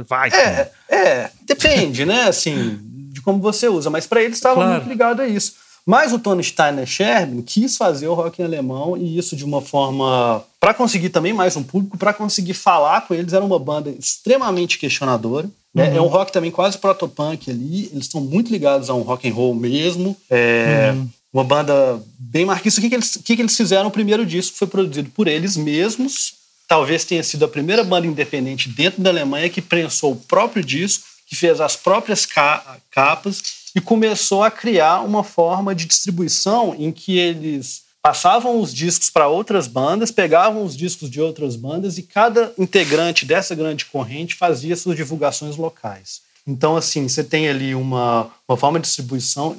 vai. É, é depende, né? Assim, de como você usa, mas para eles estava claro. muito ligado a isso. Mas o Tony Steiner Scherben quis fazer o rock em alemão e isso de uma forma para conseguir também mais um público, para conseguir falar com eles. Era uma banda extremamente questionadora. Né? Uhum. É um rock também quase protopunk ali. Eles estão muito ligados a um rock and roll mesmo. É uhum. uma banda bem marquista. O que, que, eles, o que, que eles fizeram? O primeiro disco foi produzido por eles mesmos. Talvez tenha sido a primeira banda independente dentro da Alemanha que prensou o próprio disco, que fez as próprias capas e começou a criar uma forma de distribuição em que eles passavam os discos para outras bandas, pegavam os discos de outras bandas e cada integrante dessa grande corrente fazia suas divulgações locais. Então, assim, você tem ali uma, uma forma de distribuição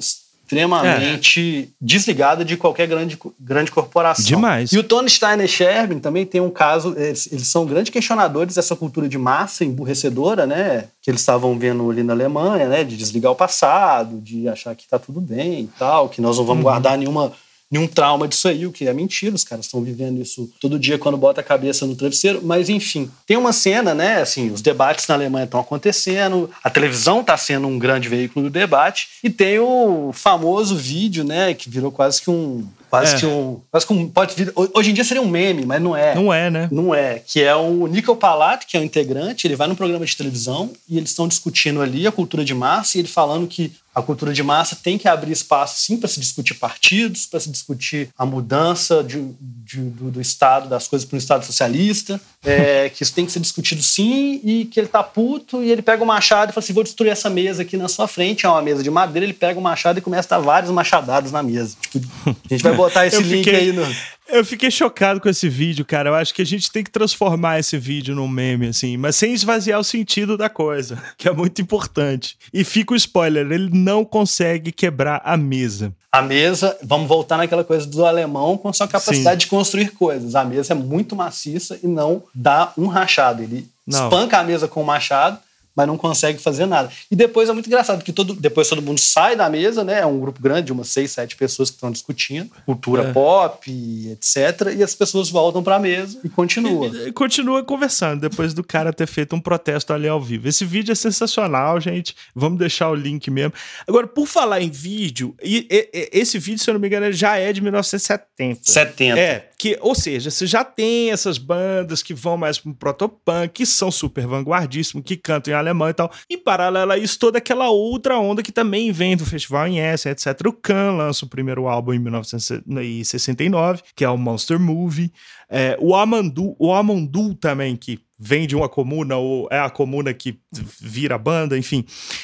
extremamente é. desligada de qualquer grande, grande corporação. Demais. E o Tony Steiner Sherbin também tem um caso, eles, eles, são grandes questionadores dessa cultura de massa emburrecedora, né? Que eles estavam vendo ali na Alemanha, né? De desligar o passado, de achar que está tudo bem e tal, que nós não vamos uhum. guardar nenhuma nenhum trauma disso aí, o que é mentira, os caras estão vivendo isso todo dia quando bota a cabeça no travesseiro, mas enfim. Tem uma cena, né, assim, os debates na Alemanha estão acontecendo, a televisão está sendo um grande veículo do debate, e tem o famoso vídeo, né, que virou quase que um Quase é. que um. Quase que um. Pode vir, hoje em dia seria um meme, mas não é. Não é, né? Não é. Que é o Nickel Palato, que é um integrante, ele vai num programa de televisão e eles estão discutindo ali a cultura de massa e ele falando que a cultura de massa tem que abrir espaço, sim, para se discutir partidos, para se discutir a mudança de, de, do, do, Estado, das coisas para um Estado socialista, é, que isso tem que ser discutido, sim, e que ele tá puto e ele pega o machado e fala assim: vou destruir essa mesa aqui na sua frente, é uma mesa de madeira. Ele pega o machado e começa a dar vários machadados na mesa. Tipo, a gente vai botar esse link aí no. Eu fiquei chocado com esse vídeo, cara. Eu acho que a gente tem que transformar esse vídeo num meme, assim, mas sem esvaziar o sentido da coisa, que é muito importante. E fica o spoiler: ele não consegue quebrar a mesa. A mesa, vamos voltar naquela coisa do alemão com sua capacidade Sim. de construir coisas. A mesa é muito maciça e não dá um rachado. Ele não. espanca a mesa com o machado mas não consegue fazer nada. E depois é muito engraçado, porque todo, depois todo mundo sai da mesa, né? É um grupo grande, de umas seis, sete pessoas que estão discutindo, cultura é. pop, etc. E as pessoas voltam para a mesa e continua. E, e, continua conversando, depois do cara ter feito um protesto ali ao vivo. Esse vídeo é sensacional, gente. Vamos deixar o link mesmo. Agora, por falar em vídeo, e, esse vídeo, se eu não me engano, já é de 1970. 70. É, que, ou seja, você já tem essas bandas que vão mais para protopunk, que são super vanguardíssimos, que cantam em alemão e tal. Em paralelo a isso, toda aquela outra onda que também vem do festival em Essen, etc. O Khan lança o primeiro álbum em 1969, que é o Monster Movie. É, o Amandu, o Amandu também, que vem de uma comuna ou é a comuna que vira banda, enfim,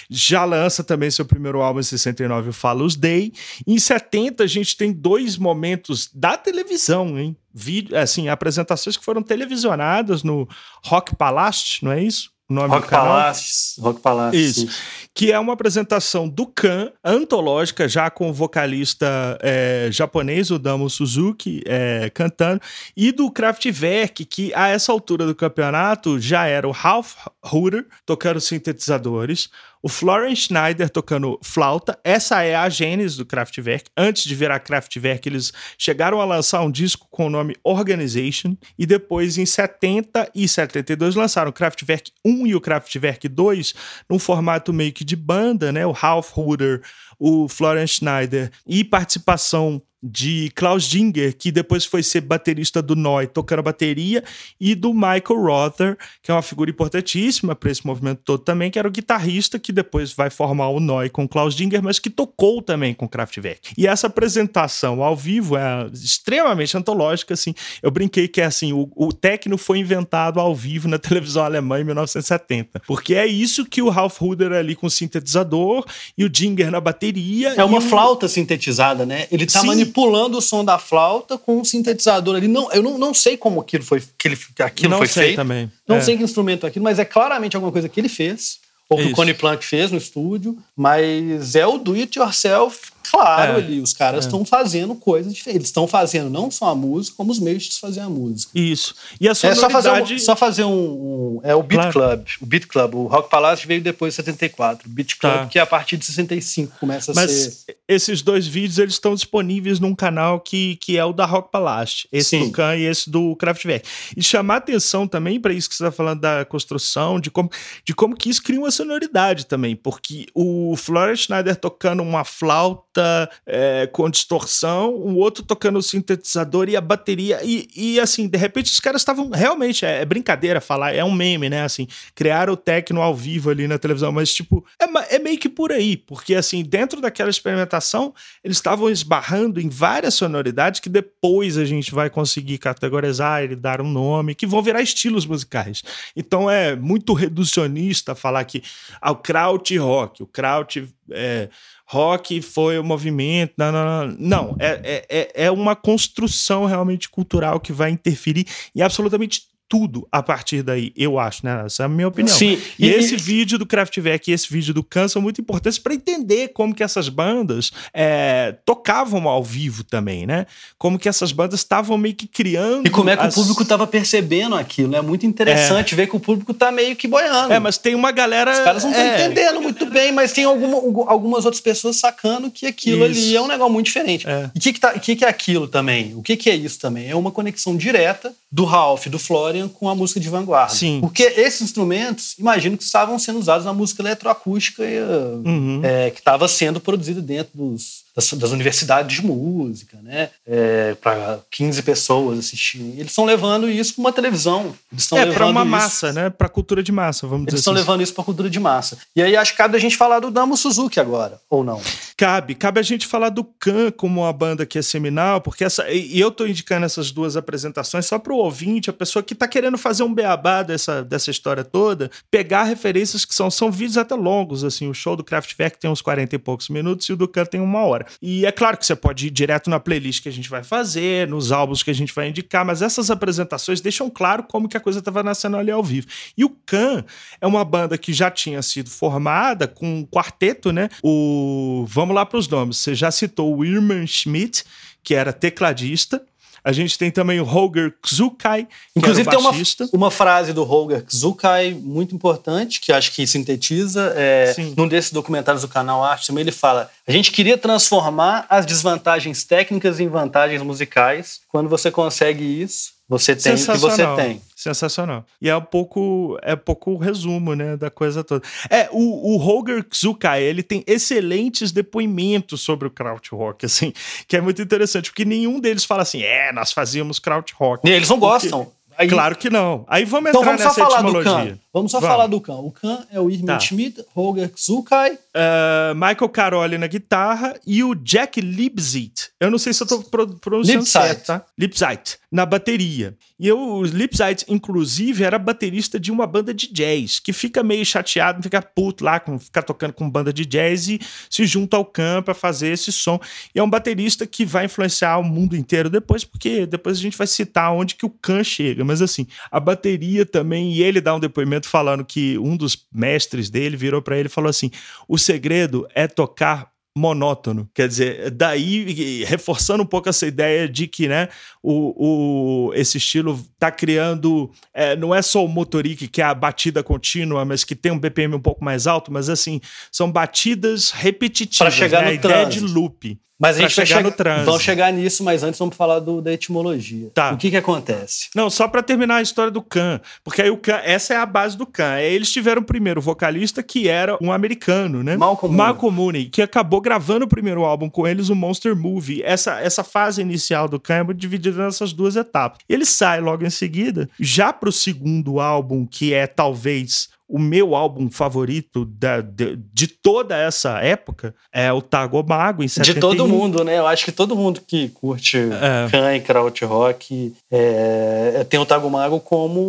já lança também seu primeiro álbum em 69, o Fallows Day. Em 70 a gente tem dois momentos da televisão, hein? Vídeo, assim, apresentações que foram televisionadas no Rock Palace, não é isso? Nome Rock do canal. Palace, Rock Palace. Isso. Que é uma apresentação do Khan, antológica, já com o vocalista é, japonês, o Damo Suzuki, é, cantando, e do Kraftwerk, que a essa altura do campeonato já era o Ralph Hutter tocando sintetizadores, o Florence Schneider tocando flauta. Essa é a gênese do Kraftwerk. Antes de virar Kraftwerk, eles chegaram a lançar um disco com o nome Organization e depois em 70 e 72 lançaram o Kraftwerk 1 e o Kraftwerk 2 num formato meio que de banda, né? O Ralph Hutter, o Florence Schneider e participação de Klaus Dinger, que depois foi ser baterista do Noi, tocando bateria, e do Michael Rother, que é uma figura importantíssima para esse movimento todo também, que era o guitarrista que depois vai formar o Noi com Klaus Dinger, mas que tocou também com Kraftwerk. E essa apresentação ao vivo é extremamente antológica, assim. Eu brinquei que é assim, o, o techno foi inventado ao vivo na televisão alemã em 1970, porque é isso que o Ralph Huder ali com o sintetizador e o Dinger na bateria. É uma flauta sintetizada, né? Ele tá manipulando o som da flauta com um sintetizador ali. Não, eu não, não sei como aquilo foi, que ele, aquilo não foi sei feito. Também. Não é. sei que instrumento é aquilo, mas é claramente alguma coisa que ele fez. Ou que Isso. o Connie Plank fez no estúdio. Mas é o do it yourself claro é, ali. Os caras estão é. fazendo coisas diferentes. Eles estão fazendo não só a música, como os meios de fazer a música. Isso. E a sonoridade... É só fazer um, só fazer um, um é o Beat claro. Club. O Beat Club. O Rock Palace veio depois de 74. O Beat Club, tá. que é a partir de 65 começa a Mas ser... esses dois vídeos, eles estão disponíveis num canal que, que é o da Rock Palace. Esse Sim. do Khan e esse do Kraftwerk. E chamar atenção também para isso que você está falando da construção, de como, de como que isso cria uma sonoridade também. Porque o Florence Schneider tocando uma flauta... É, com distorção, o outro tocando o sintetizador e a bateria. E, e assim, de repente os caras estavam realmente, é, é, brincadeira falar, é um meme, né? Assim, criaram o techno ao vivo ali na televisão, mas tipo, é, é meio que por aí, porque assim, dentro daquela experimentação, eles estavam esbarrando em várias sonoridades que depois a gente vai conseguir categorizar e dar um nome, que vão virar estilos musicais. Então é muito reducionista falar que ao ah, kraut rock, o kraut é, rock foi o movimento. Não, não, não. não é, é, é, é uma construção realmente cultural que vai interferir em absolutamente tudo a partir daí, eu acho, né? Essa é a minha opinião. Sim. E, e esse vídeo do Kraftwerk e esse vídeo do Khan são muito importantes para entender como que essas bandas é, tocavam ao vivo também, né? Como que essas bandas estavam meio que criando. E como é que as... o público estava percebendo aquilo. É muito interessante é. ver que o público tá meio que boiando. É, mas tem uma galera. Os caras não estão é. entendendo muito bem, mas tem alguma, algumas outras pessoas sacando que aquilo isso. ali é um negócio muito diferente. É. E o que, que, tá, que, que é aquilo também? O que, que é isso também? É uma conexão direta do Ralph, do Florian com a música de vanguarda. Sim. Porque esses instrumentos, imagino que estavam sendo usados na música eletroacústica uhum. é, que estava sendo produzida dentro dos, das, das, universidades de música, né? É, para 15 pessoas assistirem. Eles estão levando isso para uma televisão. Eles é, para uma isso, massa, né? Para cultura de massa, vamos dizer Eles estão assim. levando isso para cultura de massa. E aí acho que cabe a gente falar do Damo Suzuki agora, ou não? Cabe. Cabe a gente falar do Khan como uma banda que é seminal, porque essa. E eu estou indicando essas duas apresentações só para o ouvinte, a pessoa que está querendo fazer um beabá dessa, dessa história toda, pegar referências que são, são vídeos até longos, assim, o show do Kraftwerk tem uns 40 e poucos minutos e o do Khan tem uma hora. E é claro que você pode ir direto na playlist que a gente vai fazer, nos álbuns que a gente vai indicar, mas essas apresentações deixam claro como que a coisa estava nascendo ali ao vivo. E o Khan é uma banda que já tinha sido formada com um quarteto, né? O vamos lá para os nomes. Você já citou o Irman Schmidt, que era tecladista. A gente tem também o Holger Kzukai, Inclusive tem uma, uma frase do Holger Kzukai muito importante, que acho que sintetiza. É, num desses documentários do canal Arte também ele fala a gente queria transformar as desvantagens técnicas em vantagens musicais. Quando você consegue isso, você tem o que você tem. Sensacional. E é um pouco é um pouco o resumo, né, da coisa toda. É, o, o Holger Kzukai, ele tem excelentes depoimentos sobre o krautrock, assim, que é muito interessante, porque nenhum deles fala assim, é, nós fazíamos krautrock. E eles não porque... gostam. Aí... Claro que não. Aí vamos então, entrar vamos nessa etimologia. Vamos só vamos. falar do Khan. O Khan é o Irmin tá. Schmidt, Holger Kzukai. Uh, Michael Caroli na guitarra e o Jack Lipzit. Eu não sei se eu tô pronunciando Lipzite. certo, tá? Lipzite. Na bateria. E eu, o Lipzite, inclusive, era baterista de uma banda de jazz, que fica meio chateado, fica puto lá, com, ficar tocando com banda de jazz e se junta ao Khan para fazer esse som. E é um baterista que vai influenciar o mundo inteiro depois, porque depois a gente vai citar onde que o Khan chega. Mas assim, a bateria também, e ele dá um depoimento falando que um dos mestres dele virou para ele e falou assim: o segredo é tocar monótono. Quer dizer, daí reforçando um pouco essa ideia de que né, o, o, esse estilo está criando. É, não é só o motorique, que é a batida contínua, mas que tem um BPM um pouco mais alto, mas assim, são batidas repetitivas. Para chegar né, no a ideia de loop. Mas a gente vai chegar no trânsito. Vamos chegar nisso, mas antes vamos falar do, da etimologia. Tá. O que que acontece? Não, só para terminar a história do Khan, porque aí o Khan, essa é a base do Khan. Eles tiveram primeiro o vocalista que era um americano, né? Malcolm, Malcolm Mooney, que acabou gravando o primeiro álbum com eles, o Monster Movie. Essa, essa fase inicial do Khan é dividida nessas duas etapas. Ele sai logo em seguida, já pro segundo álbum, que é talvez o meu álbum favorito da, de, de, toda essa época é o Tago Mago, em 71. De todo mundo, né? Eu acho que todo mundo que curte é. Khan e krautrock é, é, tem o Tago Mago como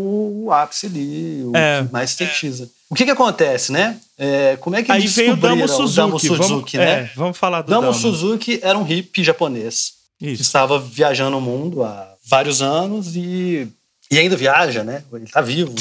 o ápice ali, o é. que mais sintetiza. O que que acontece, né? É, como é que Aí veio o Damo Suzuki, o Damo Suzuki vamos, né? É, vamos falar do Damo, Damo. Suzuki era um hippie japonês Isso. que estava viajando o mundo há vários anos e e ainda viaja, né? Ele está vivo.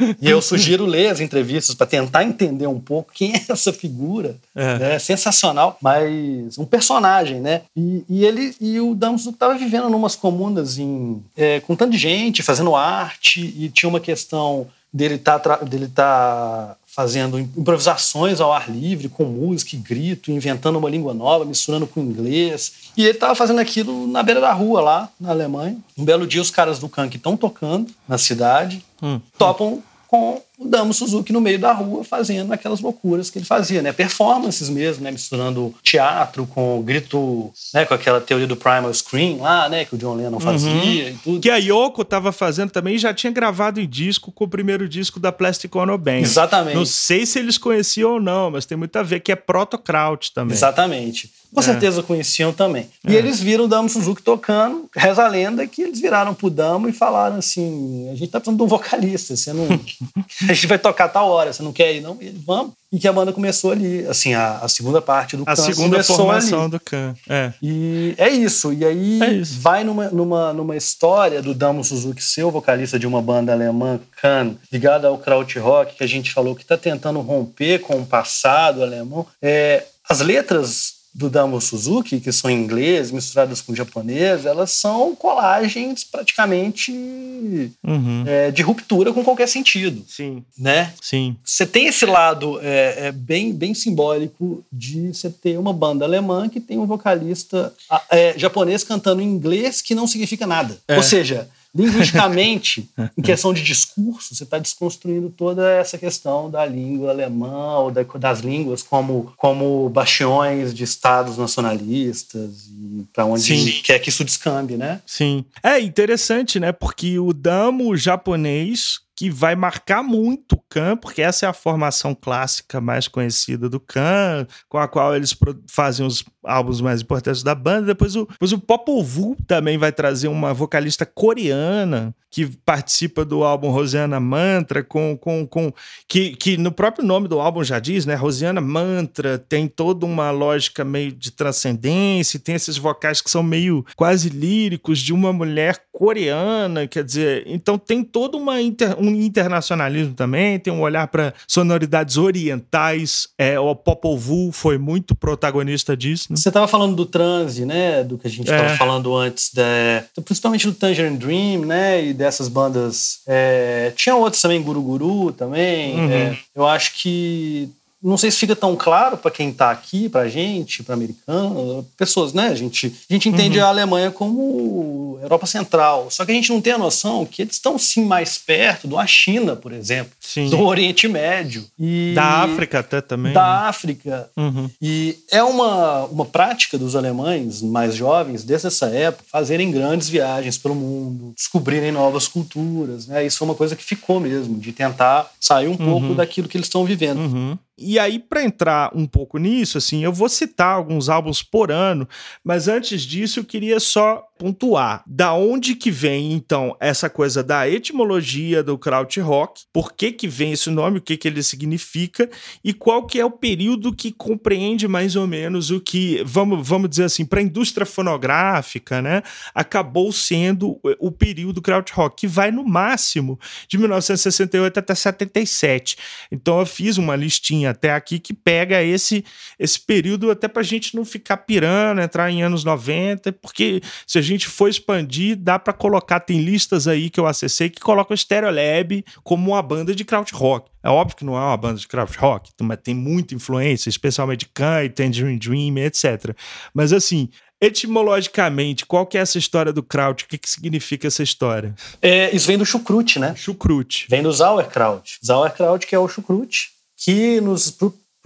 E, e, eu sugiro ler as entrevistas para tentar entender um pouco quem é essa figura. É. Né? Sensacional, mas um personagem, né? E, e ele e o Damso estava vivendo numas comunas em, é, com tanta gente, fazendo arte, e tinha uma questão dele tá, dele tá fazendo improvisações ao ar livre, com música e grito, inventando uma língua nova, misturando com inglês. E ele estava fazendo aquilo na beira da rua, lá na Alemanha. Um belo dia, os caras do Kank estão tocando na cidade, hum. topam com o Damo Suzuki no meio da rua fazendo aquelas loucuras que ele fazia, né? Performances mesmo, né? Misturando teatro com grito, né? Com aquela teoria do primal screen lá, né? Que o John Lennon fazia uhum. e tudo. Que a Yoko estava fazendo também já tinha gravado em disco com o primeiro disco da Plastic Ono Band. Exatamente. Não sei se eles conheciam ou não, mas tem muito a ver que é proto Kraut também. Exatamente. Com é. certeza conheciam também. E é. eles viram o Damo Suzuki tocando, reza a lenda que eles viraram pro Damo e falaram assim: a gente tá precisando de um vocalista, você não, a gente vai tocar tal hora, você não quer ir? Não, ele, vamos. E que a banda começou ali, assim, a, a segunda parte do A Khan segunda formação ali. do Khan. É. E é isso. E aí É isso. vai numa, numa, numa história do Damo Suzuki, seu vocalista de uma banda alemã, Khan, ligada ao krautrock, que a gente falou que está tentando romper com o passado alemão. É, as letras do Damo Suzuki, que são em inglês, misturadas com japonês, elas são colagens praticamente Uhum. é, de ruptura com qualquer sentido, Sim. né? Sim. Você tem esse lado é, é, bem, bem simbólico de você ter uma banda alemã que tem um vocalista é, japonês cantando em inglês que não significa nada. É. Ou seja, linguisticamente, em questão de discurso, você está desconstruindo toda essa questão da língua alemã ou da- das línguas como, como bastiões de estados nacionalistas e para onde Sim. quer que isso descambe, né? Sim. É interessante, né? Porque o damo japonês que vai marcar muito o Khan, porque essa é a formação clássica mais conhecida do Khan, com a qual eles fazem os álbuns mais importantes da banda. Depois o, depois o Popol Vuh também vai trazer uma vocalista coreana que participa do álbum Rosiana Mantra, com, com, com que, que no próprio nome do álbum já diz, né? Rosiana Mantra tem toda uma lógica meio de transcendência, tem esses vocais que são meio quase líricos de uma mulher coreana, quer dizer, então tem todo uma inter- um internacionalismo também, tem um olhar para sonoridades orientais. É, o Popol Vuh foi muito protagonista disso, né? Você estava falando do transe, né? Do que a gente É. estava falando antes, da, principalmente do Tangerine Dream, né? E dessas bandas. é, tinha outros também, Guru Guru também. Uhum. é, eu acho que. Não sei se fica tão claro para quem está aqui, para gente, para americano, pessoas, né? A gente, a gente entende Uhum. a Alemanha como Europa Central. Só que a gente não tem a noção que eles estão sim mais perto da China, por exemplo, Sim. do Oriente Médio. E Da África até também. Da né? África. Uhum. E é uma, uma prática dos alemães mais jovens, desde essa época, fazerem grandes viagens pelo mundo, descobrirem novas culturas. Né? Isso é uma coisa que ficou mesmo, de tentar sair um pouco daquilo que eles estão vivendo. E aí, para entrar um pouco nisso, assim, eu vou citar alguns álbuns por ano, mas antes disso eu queria só pontuar da onde que vem, então, essa coisa da etimologia do krautrock, por que que vem esse nome, o que que ele significa e qual que é o período que compreende mais ou menos o que, vamos, vamos dizer assim, para a indústria fonográfica, né, acabou sendo o período krautrock, que vai no máximo de 1968 até 77. Então eu fiz uma listinha até aqui que pega esse esse período até para a gente não ficar pirando, entrar em anos 90, porque se gente for expandir, dá para colocar, tem listas aí que eu acessei que colocam o Stereolab como uma banda de krautrock. É óbvio que não é uma banda de krautrock, mas tem muita influência, especialmente de Khan Tangerine Dream, etc. Mas assim, etimologicamente, qual que é essa história do kraut? O que, que significa essa história? É, isso vem do chucrute, né? Chucrute. Vem do Sauerkraut. Sauerkraut, que é o chucrute, que nos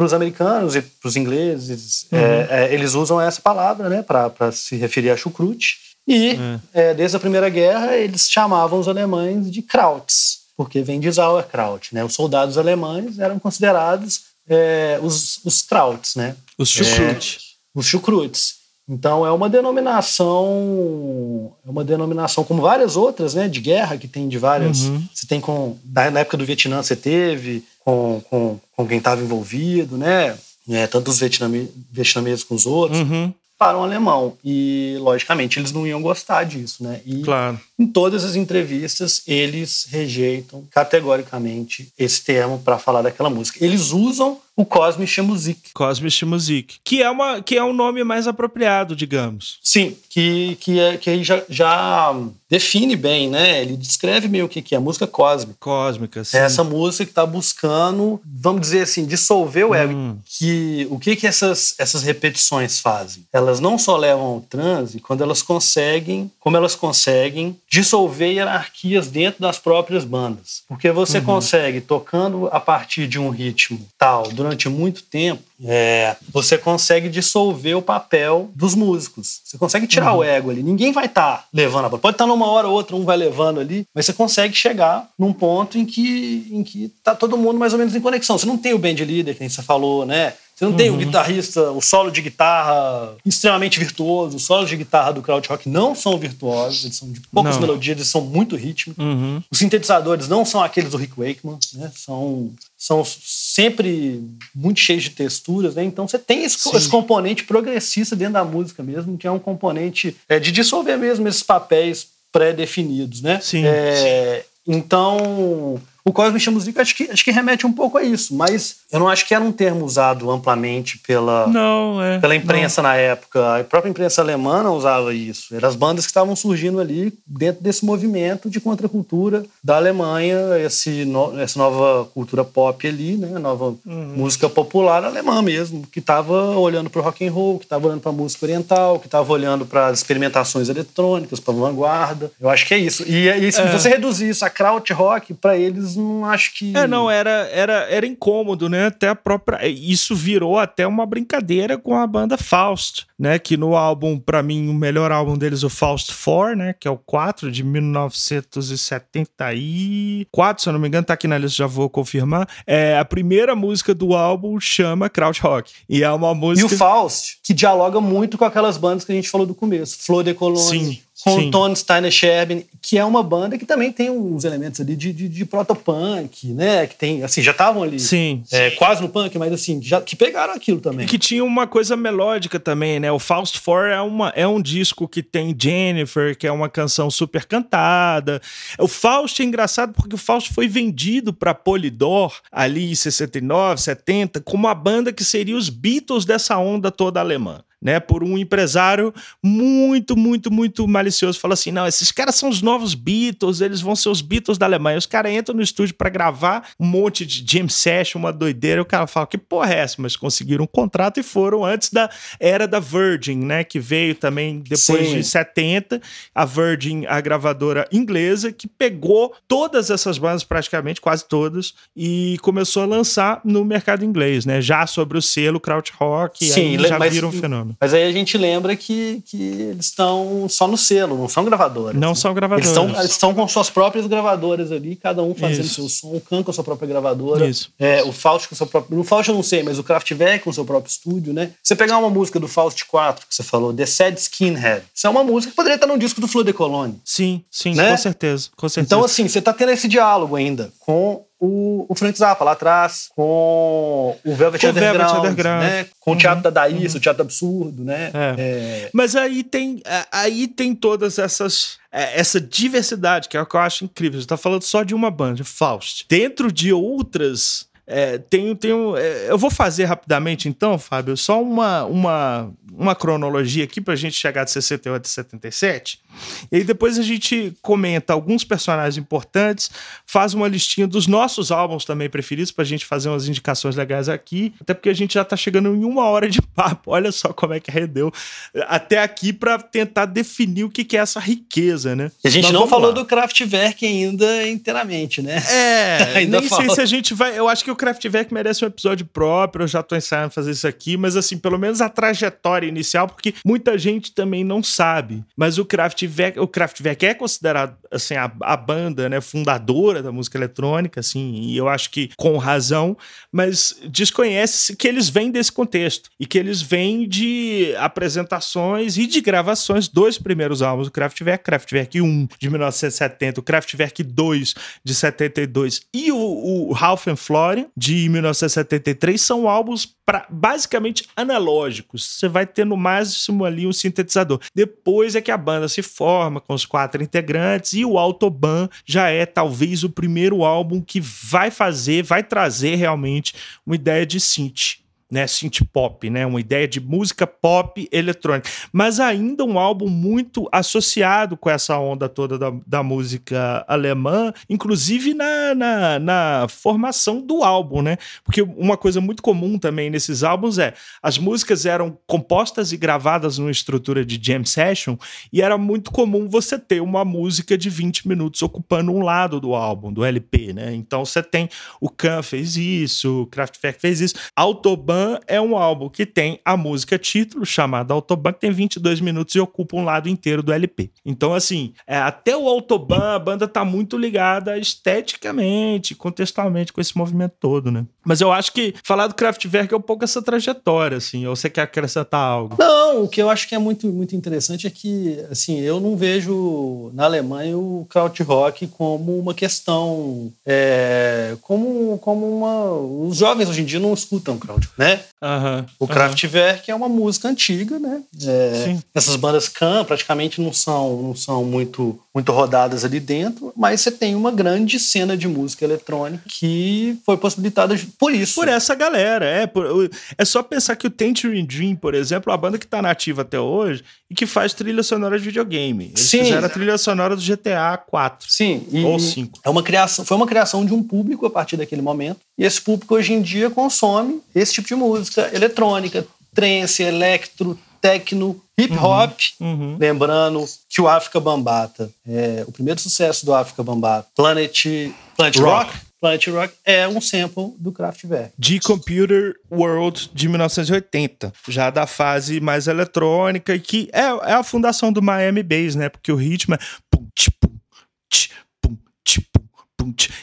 para os americanos e para os ingleses, é, é, eles usam essa palavra né, para se referir a chucrute. E é, desde a Primeira Guerra, eles chamavam os alemães de Krauts, porque vem de Sauerkraut. Né? Os soldados alemães eram considerados é, os, os Krauts, né? Os chucrute. os chucrutes. Então é uma denominação, é uma denominação como várias outras, né, de guerra que tem de várias. Uhum. Você tem com na na época do Vietnã você teve com, com, com quem estava envolvido, né, é, tanto os vietname, vietnameses com os outros Uhum, para um alemão e logicamente eles não iam gostar disso, né? E claro. Em todas as entrevistas eles rejeitam categoricamente esse termo para falar daquela música. Eles usam o Kosmische Musik. Cosmic Music, que é, uma, que é um nome mais apropriado, digamos. Sim, que, que, é, que aí já, já define bem, né? Ele descreve meio o que que é a música cósmica. Cósmica, sim. É essa música que está buscando, vamos dizer assim, dissolver o ego. Hum. Que, o que, que essas, essas repetições fazem? Elas não só levam ao transe quando elas conseguem, como elas conseguem dissolver hierarquias dentro das próprias bandas. Porque você Uhum. consegue, tocando a partir de um ritmo tal, durante muito tempo, é, você consegue dissolver o papel dos músicos. Você consegue tirar Uhum. o ego ali. Ninguém vai estar levando a banda. Pode estar numa hora ou outra, um vai levando ali, mas você consegue chegar num ponto em que em que tá todo mundo mais ou menos em conexão. Você não tem o band leader, que nem você falou, né? Você não uhum. tem o guitarrista, o solo de guitarra extremamente virtuoso. Os solos de guitarra do krautrock não são virtuosos, eles são de poucas não. melodias, eles são muito rítmicos. Uhum. Os sintetizadores não são aqueles do Rick Wakeman, né? São são sempre muito cheios de texturas, né? Então você tem esse, esse, componente progressista dentro da música mesmo, que é um componente é, de dissolver mesmo esses papéis pré-definidos, né? Sim. É, então o Cosme Chamusik acho que, acho que remete um pouco a isso, mas eu não acho que era um termo usado amplamente pela, não, é, pela imprensa não. na época. A própria imprensa alemã não usava isso. Eram as bandas que estavam surgindo ali dentro desse movimento de contracultura da Alemanha, esse no, essa nova cultura pop ali, né? nova uhum. música popular alemã mesmo, que estava olhando para o rock and roll, que estava olhando para a música oriental, que estava olhando para as experimentações eletrônicas, para a vanguarda. Eu acho que é isso. E, e se é. você reduzir isso a krautrock, para eles não acho que. É, não, era, era, era incômodo, né? Até a própria. Isso virou até uma brincadeira com a banda Faust, né? Que no álbum, para mim, o melhor álbum deles, o Faust 4, né? Que é o 4 de 1974, se eu não me engano, tá aqui na lista, já vou confirmar. É, a primeira música do álbum chama Krautrock. E é uma música. E o Faust, que dialoga muito com aquelas bandas que a gente falou do começo. Flor de Cologne. Sim com Sim. o Tony Steiner Sherbin, que é uma banda que também tem uns elementos ali de, de, de protopunk, né? Que tem, assim, já estavam ali Sim. É, quase no punk, mas assim, já, que pegaram aquilo também. E que tinha uma coisa melódica também, né? O Faust 4 é, uma, é um disco que tem Jennifer, que é uma canção super cantada. O Faust é engraçado porque o Faust foi vendido para Polydor ali em 69, 70, como a banda que seria os Beatles dessa onda toda alemã né, por um empresário muito, muito, muito malicioso. Fala assim: não, esses caras são os novos Beatles, eles vão ser os Beatles da Alemanha. Os caras entram no estúdio para gravar um monte de jam session, uma doideira. E o cara fala: que porra é essa? Mas conseguiram um contrato e foram antes da era da Virgin, né, que veio também depois Sim. de 70. A Virgin, a gravadora inglesa, que pegou todas essas bandas, praticamente, quase todas, e começou a lançar no mercado inglês, né, já sobre o selo Krautrock. Sim, aí já viram um fenômeno. Mas aí a gente lembra que, que eles estão só no selo, não são gravadoras. Não né? são gravadoras. Eles estão com suas próprias gravadoras ali, cada um fazendo Isso. seu som. O Khan com a sua própria gravadora. Isso. É, o Faust com seu próprio. O Faust eu não sei, mas o Kraftwerk com seu próprio estúdio, né? Você pegar uma música do Faust 4, que você falou, The Sad Skinhead. Isso é uma música que poderia estar num disco do Flor de Cologne. Sim, sim, né? com certeza. Com certeza. Então, assim, você está tendo esse diálogo ainda com o, o Frank Zappa lá atrás, com o Velvet, com Underground, Velvet Underground, né? com uhum, o Teatro da Daís, uhum. o Teatro Absurdo, né? É. É... Mas aí tem, aí tem todas essas é, essa diversidade que é o que eu acho incrível. Você está falando só de uma banda, Faust. Dentro de outras é, tem um, é, eu vou fazer rapidamente, então, Fábio, só uma, uma, uma cronologia aqui para a gente chegar de 68 a 77. E aí depois a gente comenta alguns personagens importantes, faz uma listinha dos nossos álbuns também preferidos para a gente fazer umas indicações legais aqui, até porque a gente já está chegando em uma hora de papo. Olha só como é que rendeu até aqui para tentar definir o que, que é essa riqueza, né? E a gente Mas não falou lá. do Kraftwerk ainda inteiramente, né? É, ainda nem sei se a gente vai. Eu acho que o Kraftwerk merece um episódio próprio, eu já estou ensaiando fazer isso aqui, mas assim, pelo menos a trajetória inicial, porque muita gente também não sabe. Mas o Kraftwerk, o Kraftwerk é considerado assim a, a banda, né, fundadora da música eletrônica, assim, e eu acho que com razão, mas desconhece que eles vêm desse contexto e que eles vêm de apresentações e de gravações dos primeiros álbuns do Kraftwerk, Kraftwerk 1 de 1970, o Kraftwerk 2 de 72 e o, o Ralph and De 1973 são álbuns pra, basicamente analógicos. Você vai ter no máximo ali um sintetizador. Depois é que a banda se forma com os quatro integrantes e o Autobahn já é talvez o primeiro álbum que vai fazer, vai trazer realmente uma ideia de synth né, synth pop, né, uma ideia de música pop eletrônica, mas ainda um álbum muito associado com essa onda toda da, da música alemã, inclusive na, na, na, formação do álbum, né, porque uma coisa muito comum também nesses álbuns é as músicas eram compostas e gravadas numa estrutura de jam session e era muito comum você ter uma música de 20 minutos ocupando um lado do álbum, do LP, né, então você tem o Khan fez isso, o Kraftwerk fez isso, Autobahn É um álbum que tem a música título, chamada Autobahn, que tem 22 minutos e ocupa um lado inteiro do LP. Então, assim, é, até o Autobahn, a banda tá muito ligada esteticamente, contextualmente com esse movimento todo, né? Mas eu acho que falar do Kraftwerk é um pouco essa trajetória, assim. Ou você quer acrescentar algo? Não, o que eu acho que é muito, muito interessante é que, assim, eu não vejo na Alemanha o krautrock como uma questão, é, como, como uma... Os jovens hoje em dia não escutam kraut, né? Uhum, o Kraftwerk uhum. é uma música antiga, né? É, essas bandas can praticamente não são, não são muito, muito rodadas ali dentro, mas você tem uma grande cena de música eletrônica que foi possibilitada por isso. Por essa galera, é. Por, é só pensar que o Tangerine Dream, por exemplo, é uma banda que está nativa até hoje e que faz trilha sonora de videogame. Eles Sim. fizeram a trilha sonora do GTA 4. Sim. ou 5. É uma criação, foi uma criação de um público a partir daquele momento. E esse público hoje em dia consome esse tipo de música eletrônica, trance, electro, techno, hip hop. Uhum, uhum. Lembrando que o África Bambata, é, o primeiro sucesso do África Bambata, Planet, Planet Rock, Rock Planet Rock é um sample do Kraftwerk. De Computer World de 1980, já da fase mais eletrônica, que é, é a fundação do Miami Bass, né? Porque o ritmo é pum, tch, pum, tch, pum, tch, pum,